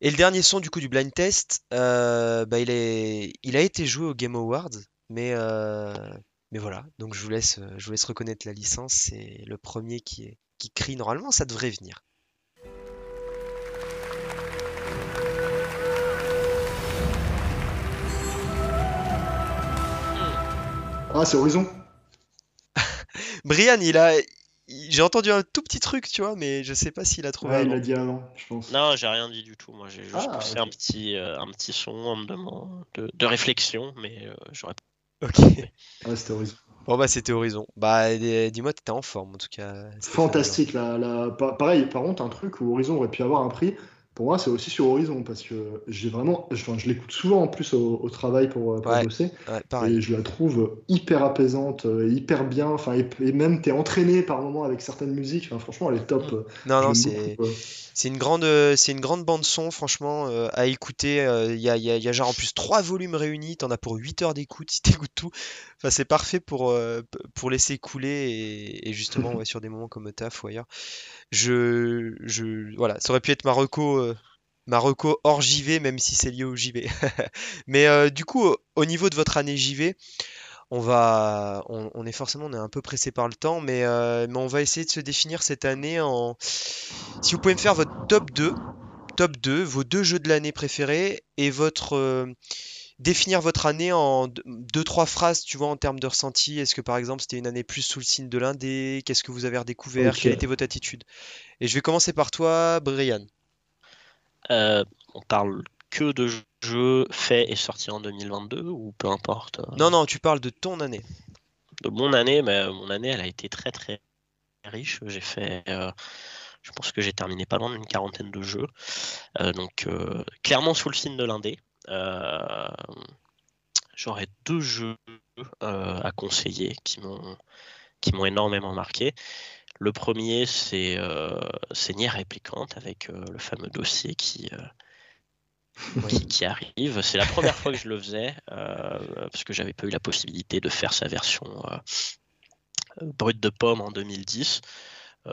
Et le dernier son du coup du blind test, bah, il, est... il a été joué au Game Awards. Mais, euh, mais voilà, donc je vous laisse, je vous laisse reconnaître la licence. C'est le premier qui, est, qui crie. Normalement, ça devrait venir. Ah, c'est Horizon. [LAUGHS] Brian, il a, j'ai entendu un tout petit truc, tu vois, mais je sais pas s'il a trouvé. Ouais, il l'a dit avant, je pense. Non, j'ai rien dit du tout. Moi, j'ai juste ah, poussé un petit, euh, un petit son de, de, réflexion, mais euh, j'aurais Ok. Ah, c'était Horizon. Bon, bah, c'était Horizon. Bah, dis-moi, t'étais en forme, en tout cas. Fantastique. là. Pareil, par contre, un truc où Horizon aurait pu avoir un prix, pour moi, c'est aussi sur Horizon parce que j'ai vraiment, je, je l'écoute souvent en plus au, travail pour, pour bosser et je la trouve hyper apaisante, euh, hyper bien. Enfin, et, même t'es entraîné par moments avec certaines musiques. Enfin, franchement, elle est top. Mm. Non, non, c'est c'est une grande, c'est une grande bande son, franchement, euh, à écouter. Euh, il y, a, y, a, genre en plus trois volumes réunis. T'en as pour 8 heures d'écoute [LAUGHS] si t'écoutes tout. Enfin, c'est parfait pour pour laisser couler et, justement [LAUGHS] ouais, sur des moments comme taf ou ailleurs. Je, je, voilà, ça aurait pu être Marocco Marocco hors JV, même si c'est lié au JV. [LAUGHS] Mais euh, du coup, au niveau de votre année JV, on va, on, est forcément, on est un peu pressé par le temps, mais, euh, mais, on va essayer de se définir cette année en. Si vous pouvez me faire votre top 2, top 2, vos deux jeux de l'année préférés et votre. Euh, définir votre année en deux, trois phrases, tu vois, en termes de ressenti. Est-ce que par exemple c'était une année plus sous le signe de l'indé? Qu'est-ce que vous avez redécouvert? Quelle était votre attitude? Et je vais commencer par toi, Brian. Euh, on parle que de jeux faits et sortis en 2022 ou peu importe euh? Non, non, tu parles de ton année. De mon année, mais mon année, elle a été très très riche. J'ai fait, euh, je pense que j'ai terminé pas loin d'une quarantaine de jeux. donc clairement sous le signe de l'indé. J'aurais deux jeux à conseiller qui m'ont qui m'ont énormément marqué. Le premier, c'est euh, Nier Réplicante avec euh, le fameux dossier qui, euh, qui, arrive. C'est la première fois que je le faisais euh, parce que j'avais pas eu la possibilité de faire sa version brute de pomme en 2010.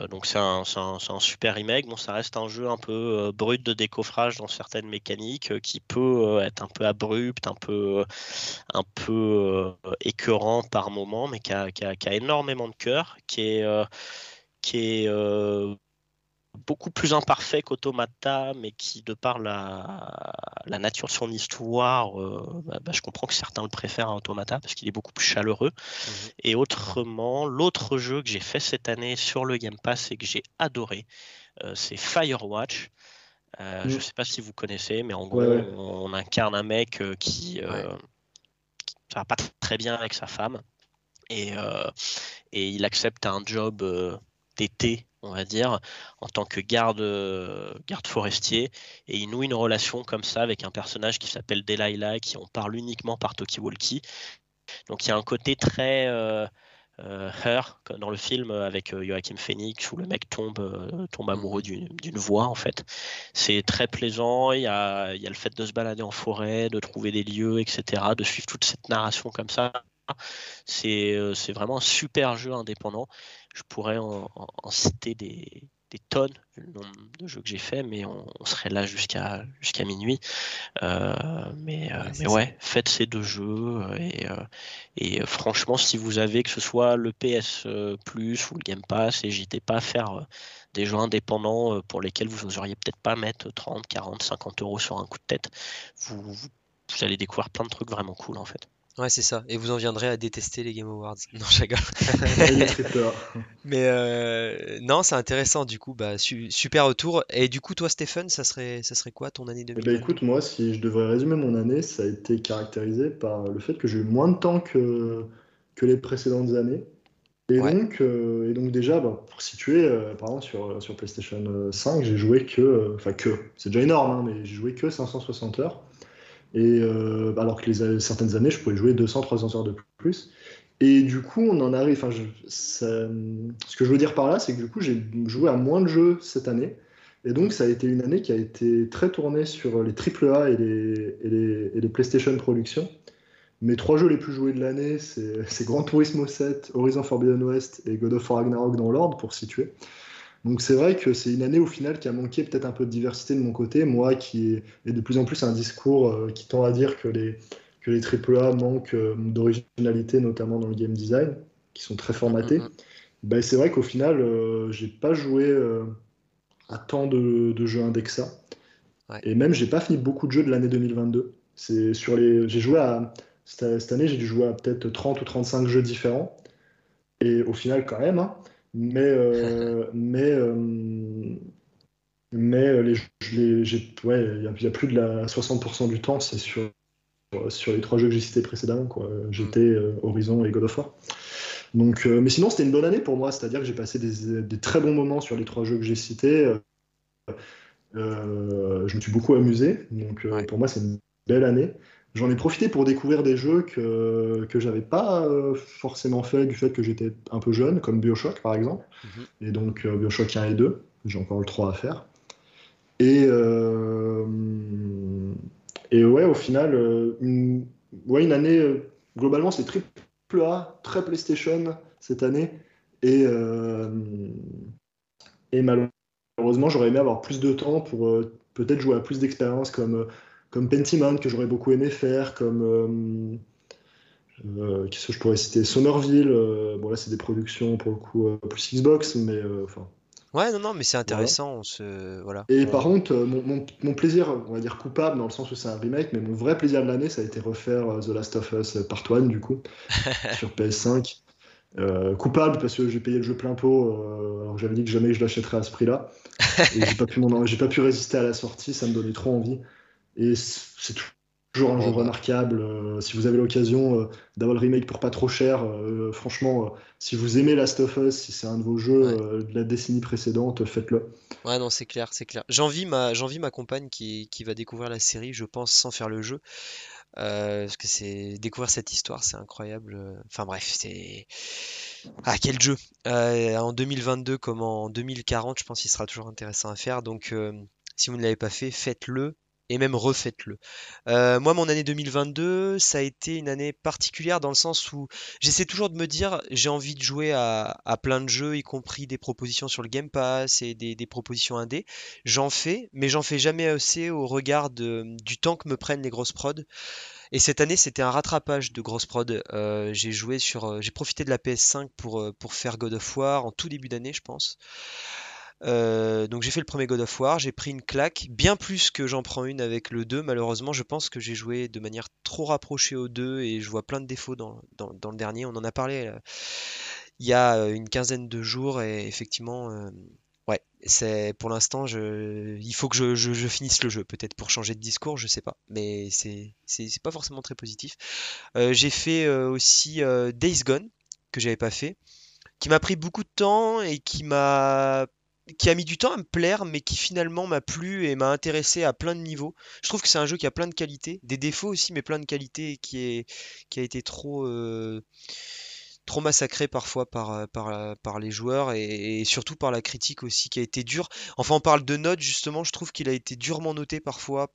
donc c'est un, un, super remake. Bon, ça reste un jeu un peu brut de décoffrage dans certaines mécaniques qui peut être un peu abrupt, un peu, un peu écœurant par moment, mais qui a, qui a, qui a énormément de cœur, qui est qui est euh, beaucoup plus imparfait qu'Automata, mais qui, de par la, la nature de son histoire, euh, bah, bah, je comprends que certains le préfèrent à Automata parce qu'il est beaucoup plus chaleureux. Mhm. Et autrement, l'autre jeu que j'ai fait cette année sur le Game Pass et que j'ai adoré, euh, c'est Firewatch. Je ne mhm. sais pas si vous connaissez, mais en gros, On, incarne un mec qui, ça va pas très bien avec sa femme et, et il accepte un job d'été, on va dire, en tant que garde, euh, garde forestier. Et il noue une relation comme ça avec un personnage qui s'appelle Delilah, qui on parle uniquement par Tokiwalki. Donc il y a un côté très euh, euh Her, dans le film avec euh, Joachim Phoenix, où le mec tombe, tombe amoureux d'une voix, en fait. C'est très plaisant. Il y, a, il y a le fait de se balader en forêt, de trouver des lieux, etc., de suivre toute cette narration comme ça C'est c'est vraiment un super jeu indépendant. Je pourrais en citer des, des tonnes le nombre de jeux que j'ai fait, mais on, serait là jusqu'à jusqu'à minuit. Euh, mais, euh, mais ouais, faites ces deux jeux et, euh, et franchement, si vous avez que ce soit le PS Plus ou le Game Pass, n'hésitez pas à faire des jeux indépendants pour lesquels vous n'oseriez peut-être pas mettre 30, 40, 50 euros sur un coup de tête. vous, vous allez découvrir plein de trucs vraiment cool en fait. Ouais, c'est ça. Et vous en viendrez à détester les Game Awards. [LAUGHS] Non, je [LAUGHS] [LAUGHS] Mais euh, non, c'est intéressant du coup. Bah, super retour. Et du coup, toi, Stéphane, ça serait, ça serait quoi ton année 2020 eh ben, Écoute, moi, si je devrais résumer mon année, ça a été caractérisé par le fait que j'ai eu moins de temps que, que les précédentes années. Et, donc, euh, et donc, déjà, bah, pour situer, euh, par exemple, sur, sur PlayStation 5, j'ai joué que. Enfin, que. C'est déjà énorme, hein, mais j'ai joué que 560 heures. Et euh, alors que certaines années, je pouvais jouer 200-300 heures de plus. Et du coup, on en arrive. Enfin, ce que je veux dire par là, c'est que du coup, j'ai joué à moins de jeux cette année. Et donc, ça a été une année qui a été très tournée sur les AAA et les, et les, et les PlayStation Productions. Mes trois jeux les plus joués de l'année, c'est [LAUGHS] Grand Turismo 7, Horizon Forbidden West et God of War Ragnarok dans l'ordre, pour situer. Donc c'est vrai que c'est une année au final qui a manqué peut-être un peu de diversité de mon côté, moi qui ai de plus en plus un discours euh, qui tend à dire que les, que les AAA manquent euh, d'originalité, notamment dans le game design, qui sont très formatés. Mm-hmm. Ben, c'est vrai qu'au final, euh, j'ai pas joué à tant de, jeux indexa. Et même, j'ai pas fini beaucoup de jeux de l'année 2022. C'est sur les, j'ai joué à cette, année, j'ai dû jouer à peut-être 30 ou 35 jeux différents. Et au final, quand même, hein, mais euh, mais euh, mais euh, les, ouais, il y, a plus de la 60% du temps, c'est sur sur les trois jeux que j'ai cités précédemment, quoi. GT, mm. Horizon et God of War. Donc, mais sinon, c'était une bonne année pour moi, c'est-à-dire que j'ai passé des, des, très bons moments sur les trois jeux que j'ai cités. je me suis beaucoup amusé, donc pour moi, c'est une belle année j'en ai profité pour découvrir des jeux que, que j'avais pas euh, forcément fait du fait que j'étais un peu jeune, comme Bioshock par exemple. Mhm. Et donc euh, Bioshock 1 et 2, j'ai encore le 3 à faire. Et, euh, et ouais, au final, une, ouais, une année, globalement, c'est triple A, très PlayStation cette année. Et, et malheureusement, j'aurais aimé avoir plus de temps pour peut-être jouer à plus d'expériences comme comme Pentiment, que j'aurais beaucoup aimé faire, comme. Euh, euh, qu'est-ce que je pourrais citer? Somerville, euh, bon là c'est des productions pour le coup plus Xbox, mais enfin. Ouais, non, non, mais c'est intéressant. Se... Voilà. Et par contre, mon, mon, plaisir, on va dire coupable, dans le sens où c'est un remake, mais mon vrai plaisir de l'année, ça a été refaire The Last of Us Part 1, du coup, [LAUGHS] sur PS5. coupable parce que j'ai payé le jeu plein pot, alors j'avais dit que jamais je l'achèterais à ce prix-là. et j'ai pas, pu j'ai pas pu résister à la sortie, ça me donnait trop envie. Et c'est toujours un jeu bah. remarquable. Euh, si vous avez l'occasion euh, d'avoir le remake pour pas trop cher, euh, franchement, si vous aimez Last of Us, si c'est un de vos jeux de la décennie précédente, faites-le. Ouais, non, c'est clair, c'est clair. J'envie ma, ma compagne qui, qui, va découvrir la série, je pense, sans faire le jeu. parce que c'est découvrir cette histoire, c'est incroyable. Enfin bref, c'est ah quel jeu. en 2022 comme en 2040, je pense qu'il sera toujours intéressant à faire. Donc si vous ne l'avez pas fait, faites-le et même refaites-le. Euh, moi, mon année 2022, ça a été une année particulière dans le sens où j'essaie toujours de me dire, j'ai envie de jouer à, plein de jeux, y compris des propositions sur le Game Pass et des, propositions indé. J'en fais, mais j'en fais jamais assez au regard du temps que me prennent les grosses prods. Et cette année, c'était un rattrapage de grosses prod. Euh, j'ai joué sur, euh, j'ai profité de la PS5 pour, pour faire God of War en tout début d'année, je pense. Euh, donc j'ai fait le premier God of War, j'ai pris une claque, bien plus que j'en prends une avec le 2. Malheureusement, je pense que j'ai joué de manière trop rapprochée au 2 et je vois plein de défauts dans, le dernier. On en a parlé euh, il y a euh, une quinzaine de jours et effectivement, ouais, c'est pour l'instant, il faut que je, finisse le jeu, peut-être pour changer de discours, je sais pas, mais c'est pas forcément très positif. j'ai fait aussi Days Gone que j'avais pas fait qui m'a pris beaucoup de temps et qui m'a qui a mis du temps à me plaire, mais qui finalement m'a plu et m'a intéressé à plein de niveaux. Je trouve que c'est un jeu qui a plein de qualités, des défauts aussi, mais plein de qualités, et qui, qui a été trop, euh, massacré parfois par, euh, les joueurs et, surtout par la critique aussi, qui a été dure. Enfin, on parle de notes, justement, je trouve qu'il a été durement noté parfois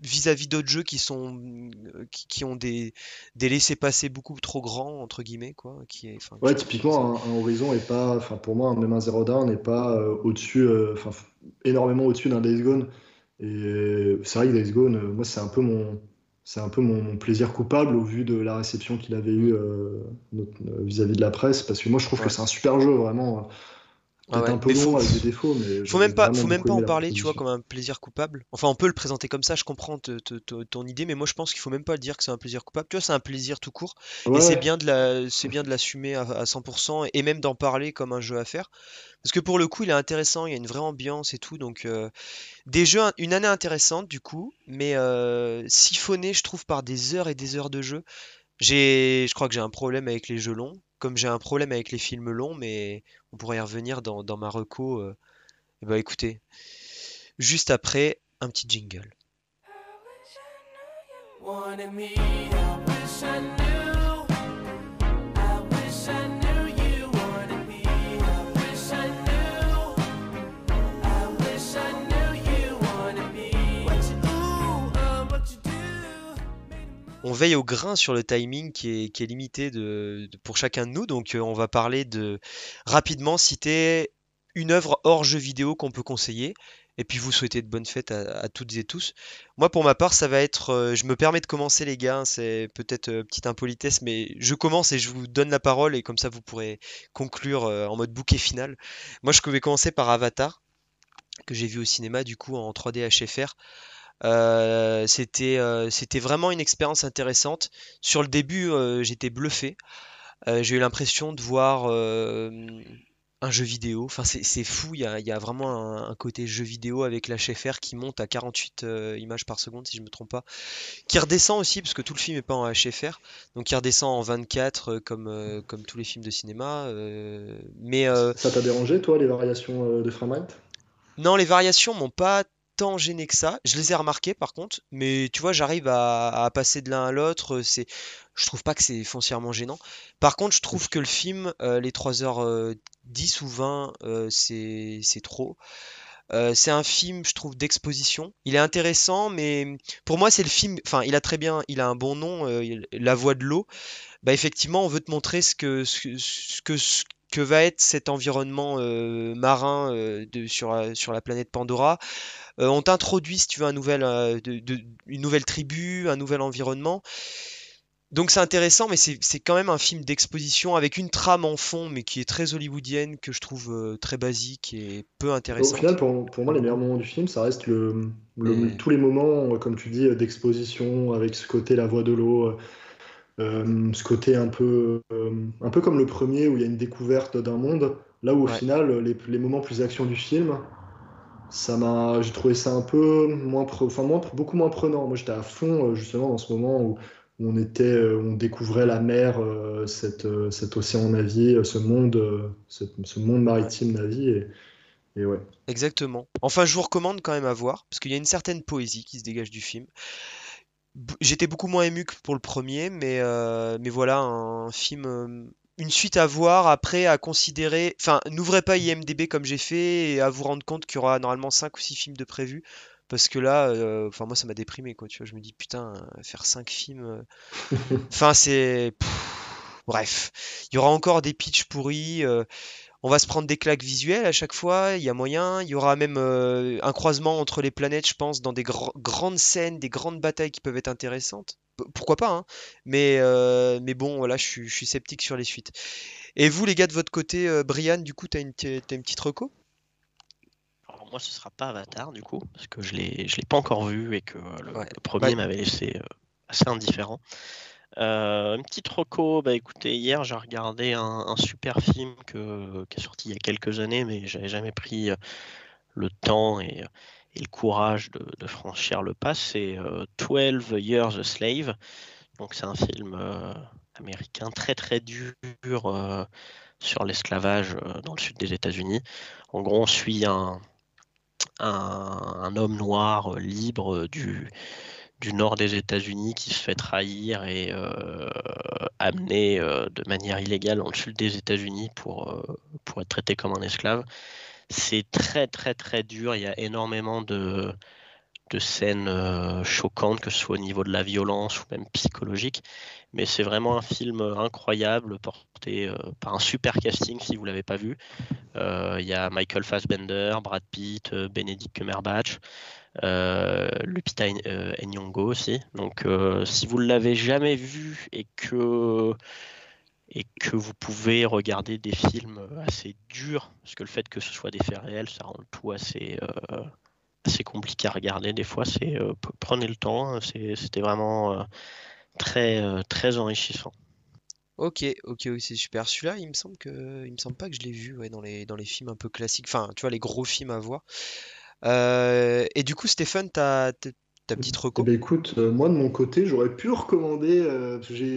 vis-à-vis d'autres jeux qui sont qui, ont des, des laissés-passer beaucoup trop grands entre guillemets quoi qui est ouais typiquement un, Horizon est pas enfin pour moi même un Zero Dawn n'est pas au-dessus enfin énormément au-dessus d'un Days Gone. Et c'est vrai que Days Gone moi c'est un peu mon c'est un peu mon, plaisir coupable au vu de la réception qu'il avait eue euh, vis-à-vis de la presse, parce que moi je trouve que c'est un super jeu, vraiment. Peut-être un peu long avec des défauts, mais. Faut même pas, faut même pas en parler, tu vois, comme un plaisir coupable. Enfin, on peut le présenter comme ça, je comprends ton idée, mais moi je pense qu'il faut même pas le dire que c'est un plaisir coupable. Tu vois, c'est un plaisir tout court. et c'est bien de la, c'est bien de l'assumer à, 100% et même d'en parler comme un jeu à faire. Parce que pour le coup, il est intéressant, il y a une vraie ambiance et tout. Donc, euh, des jeux, une année intéressante du coup, mais euh, siphonné, je trouve, par des heures et des heures de jeu. J'ai, je crois que j'ai un problème avec les jeux longs j'ai un problème avec les films longs, mais on pourrait y revenir dans, ma reco. Euh, eh ben, écoutez, juste après, un petit jingle. On veille au grain sur le timing qui est, limité pour chacun de nous. Donc, euh, on va parler de rapidement citer une œuvre hors jeu vidéo qu'on peut conseiller. Et puis vous souhaiter de bonnes fêtes à, toutes et tous. Moi, pour ma part, ça va être. Euh, je me permets de commencer, les gars. Hein, c'est peut-être euh, petite impolitesse, mais je commence et je vous donne la parole. Et comme ça, vous pourrez conclure en mode bouquet final. Moi, je vais commencer par Avatar, que j'ai vu au cinéma, du coup, en 3D HFR. Euh, c'était euh, c'était vraiment une expérience intéressante. Sur le début, euh, j'étais bluffé. j'ai eu l'impression de voir un jeu vidéo. Enfin, c'est fou. Il y a, vraiment un, côté jeu vidéo avec l'HFR qui monte à 48 images par seconde, si je me trompe pas. Qui redescend aussi, parce que tout le film est pas en HFR. Donc, qui redescend en 24, comme, comme tous les films de cinéma. mais, Ça t'a dérangé, toi, les variations de framerate Non, les variations m'ont pas tant gêné que ça. Je les ai remarqués par contre, mais tu vois, j'arrive à, passer de l'un à l'autre. C'est, je trouve pas que c'est foncièrement gênant. Par contre, je trouve que le film, euh, les 3h10 ou 20, euh, c'est, trop. Euh, c'est un film, je trouve, d'exposition. Il est intéressant, mais pour moi, c'est le film. Enfin, il a très bien, il a un bon nom, La Voix de l'eau. Bah, effectivement, on veut te montrer ce que, ce, que, que va être cet environnement marin de, sur, sur la planète Pandora. Euh, on t'introduit, si tu veux, un nouvel, euh, une nouvelle tribu, un nouvel environnement. Donc c'est intéressant, mais c'est quand même un film d'exposition avec une trame en fond, mais qui est très hollywoodienne, que je trouve euh, très basique et peu intéressante. Au final, pour, moi, les meilleurs moments du film, ça reste le, tous les moments, comme tu dis, d'exposition, avec ce côté la voix de l'eau, ce côté un peu, un peu comme le premier, où il y a une découverte d'un monde, là où au final, les, les, moments plus action du film, ça m'a, j'ai trouvé ça un peu moins, enfin beaucoup moins prenant. Moi, j'étais à fond euh, justement dans ce moment où, on était, euh, on découvrait la mer, euh, cette, cet océan Navi, ce monde, ce, monde maritime Navi, et, et, ouais. Exactement. Enfin, je vous recommande quand même à voir parce qu'il y a une certaine poésie qui se dégage du film. J'étais beaucoup moins ému que pour le premier, mais, mais voilà, un film une suite à voir, après à considérer. Enfin, n'ouvrez pas IMDB comme j'ai fait et à vous rendre compte qu'il y aura normalement 5 ou 6 films de prévus. Parce que là, euh, enfin, moi ça m'a déprimé quoi. Tu vois, je me dis putain, faire 5 films. Euh, [LAUGHS] enfin, c'est. Bref, il y aura encore des pitchs pourris. Euh, on va se prendre des claques visuelles à chaque fois, il y a moyen. Il y aura même un croisement entre les planètes, je pense, dans des grandes scènes, des grandes batailles qui peuvent être intéressantes pourquoi pas, hein. mais, euh, mais bon, voilà, je suis, sceptique sur les suites. Et vous, les gars, de votre côté, euh, Brian, du coup, tu as une, une petite reco? Alors, moi, ce sera pas Avatar, du coup, parce que je ne l'ai pas encore vu et que le, premier m'avait laissé euh, assez indifférent. Une petite bah écoutez, hier j'ai regardé un, super film qui est sorti il y a quelques années, mais j'avais jamais pris le temps et, le courage de, franchir le pas, c'est 12 euh, Years a Slave. Donc c'est un film euh, américain très très dur euh, sur l'esclavage dans le sud des États-Unis. En gros, on suit un, homme noir libre du, du nord des États-Unis qui se fait trahir et amener de manière illégale le sud des États-Unis pour, pour être traité comme un esclave. C'est très très très dur. Il y a énormément de, de scènes euh, choquantes, que ce soit au niveau de la violence ou même psychologique. Mais c'est vraiment un film incroyable, porté euh, par un super casting si vous l'avez pas vu. Euh, il y a Michael Fassbender, Brad Pitt, Benedict Cumberbatch, Lupita Nyong'o aussi. Donc si vous ne l'avez jamais vu et que et que vous pouvez regarder des films assez durs, parce que le fait que ce soit des faits réels, ça rend tout assez, assez compliqué à regarder des fois. C'est euh, prenez le temps. Hein, c'était vraiment euh, très euh, très enrichissant. Ok, ok, oui, c'est super. Celui-là, il me semble que, il me semble pas que je l'ai vu dans les, dans les films un peu classiques. Enfin, tu vois, les gros films à voir. Et du coup, Stéphane, ta, ta petite reco? Eh ben, écoute, moi de mon côté, j'aurais pu recommander,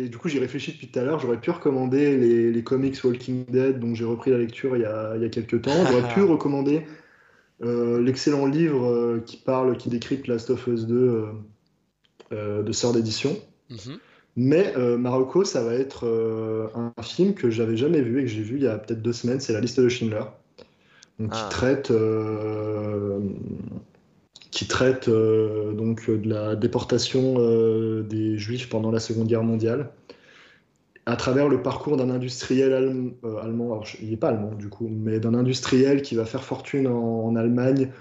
du coup j'y réfléchi depuis tout à l'heure, j'aurais pu recommander les, les, comics Walking Dead dont j'ai repris la lecture il y a, il y a quelques temps. J'aurais [LAUGHS] pu recommander euh, l'excellent livre euh, qui parle, qui décrypte Last of Us 2 euh, de Sœur d'édition. Mhm. Mais Marocco, ça va être un film que j'avais jamais vu et que j'ai vu il y a peut-être deux semaines, c'est La liste de Schindler. Donc, qui ah. traite, qui traite donc de la déportation des Juifs pendant la Seconde Guerre mondiale à travers le parcours d'un industriel euh, allemand, alors il n'est pas allemand du coup, mais d'un industriel qui va faire fortune en, Allemagne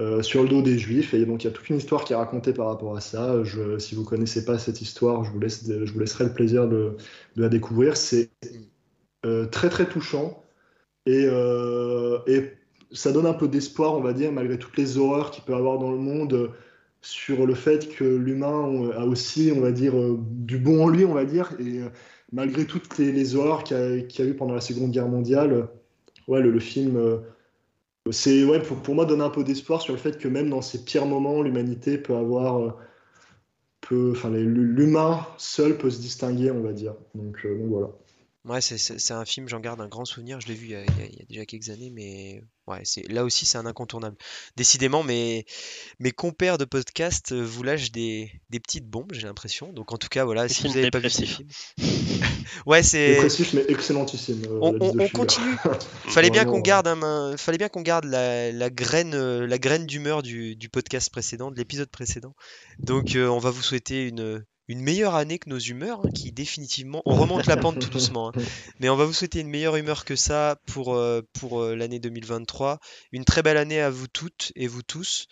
euh, sur le dos des Juifs. Et donc il y a toute une histoire qui est racontée par rapport à ça. Je, si vous ne connaissez pas cette histoire, je vous, laisse, je vous laisserai le plaisir de, la découvrir. C'est euh, très très touchant et, et, ça donne un peu d'espoir, on va dire, malgré toutes les horreurs qu'il peut y avoir dans le monde sur le fait que l'humain a aussi, on va dire, du bon en lui, on va dire, et malgré toutes les, horreurs qu'il y, a eu pendant la Seconde Guerre mondiale, ouais, le, film, euh, c'est ouais, pour, pour, moi donne un peu d'espoir sur le fait que même dans ces pires moments, l'humanité peut avoir, euh, peut, enfin, l'humain seul peut se distinguer, on va dire. Euh, donc voilà. Ouais, c'est un film, j'en garde un grand souvenir. Je l'ai vu il y, a, il y, a, déjà quelques années, mais ouais, c'est là aussi c'est un incontournable. Décidément, mes, mes compères de podcast euh, vous lâchent des, des petites bombes, j'ai l'impression. Donc en tout cas, voilà, si vous n'avez pas vu ces films, [LAUGHS] ouais, c'est dépressif mais excellentissime. Euh, on, on, continue. [LAUGHS] fallait bien qu'on garde un, fallait bien qu'on garde la, la graine, euh, la graine d'humeur du, du podcast précédent, de l'épisode précédent. Donc on va vous souhaiter une une meilleure année que nos humeurs, hein, qui définitivement, on remonte la pente tout doucement, hein. [LAUGHS] mais on va vous souhaiter une meilleure humeur que ça pour, euh, pour euh, l'année 2023. Une très belle année à vous toutes et vous tous.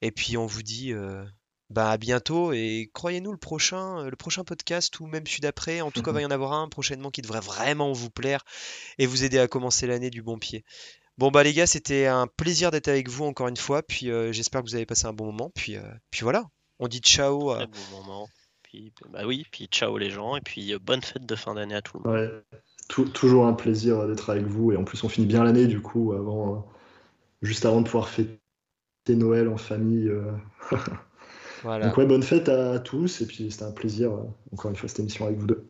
Et puis on vous dit euh, bah, à bientôt et croyez-nous le prochain, le prochain podcast ou même celui d'après, en tout cas il [LAUGHS] va y en avoir un prochainement qui devrait vraiment vous plaire et vous aider à commencer l'année du bon pied. Bon bah les gars, c'était un plaisir d'être avec vous encore une fois, puis j'espère que vous avez passé un bon moment, puis, puis voilà, on dit ciao. À... Bon moment bah oui, puis ciao les gens, et puis euh, bonne fête de fin d'année à tout le monde. toujours un plaisir d'être avec vous, et en plus on finit bien l'année du coup, avant, euh, juste avant de pouvoir fêter Noël en famille. Euh. [LAUGHS] voilà. Donc ouais, bonne fête à tous, et puis c'était un plaisir, encore une fois, cette émission avec vous deux.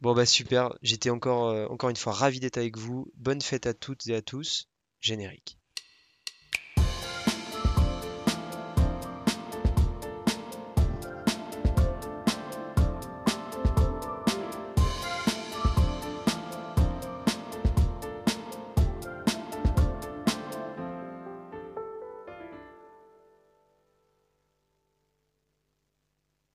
Bon bah super, j'étais encore, encore une fois ravi d'être avec vous. Bonne fête à toutes et à tous. Générique.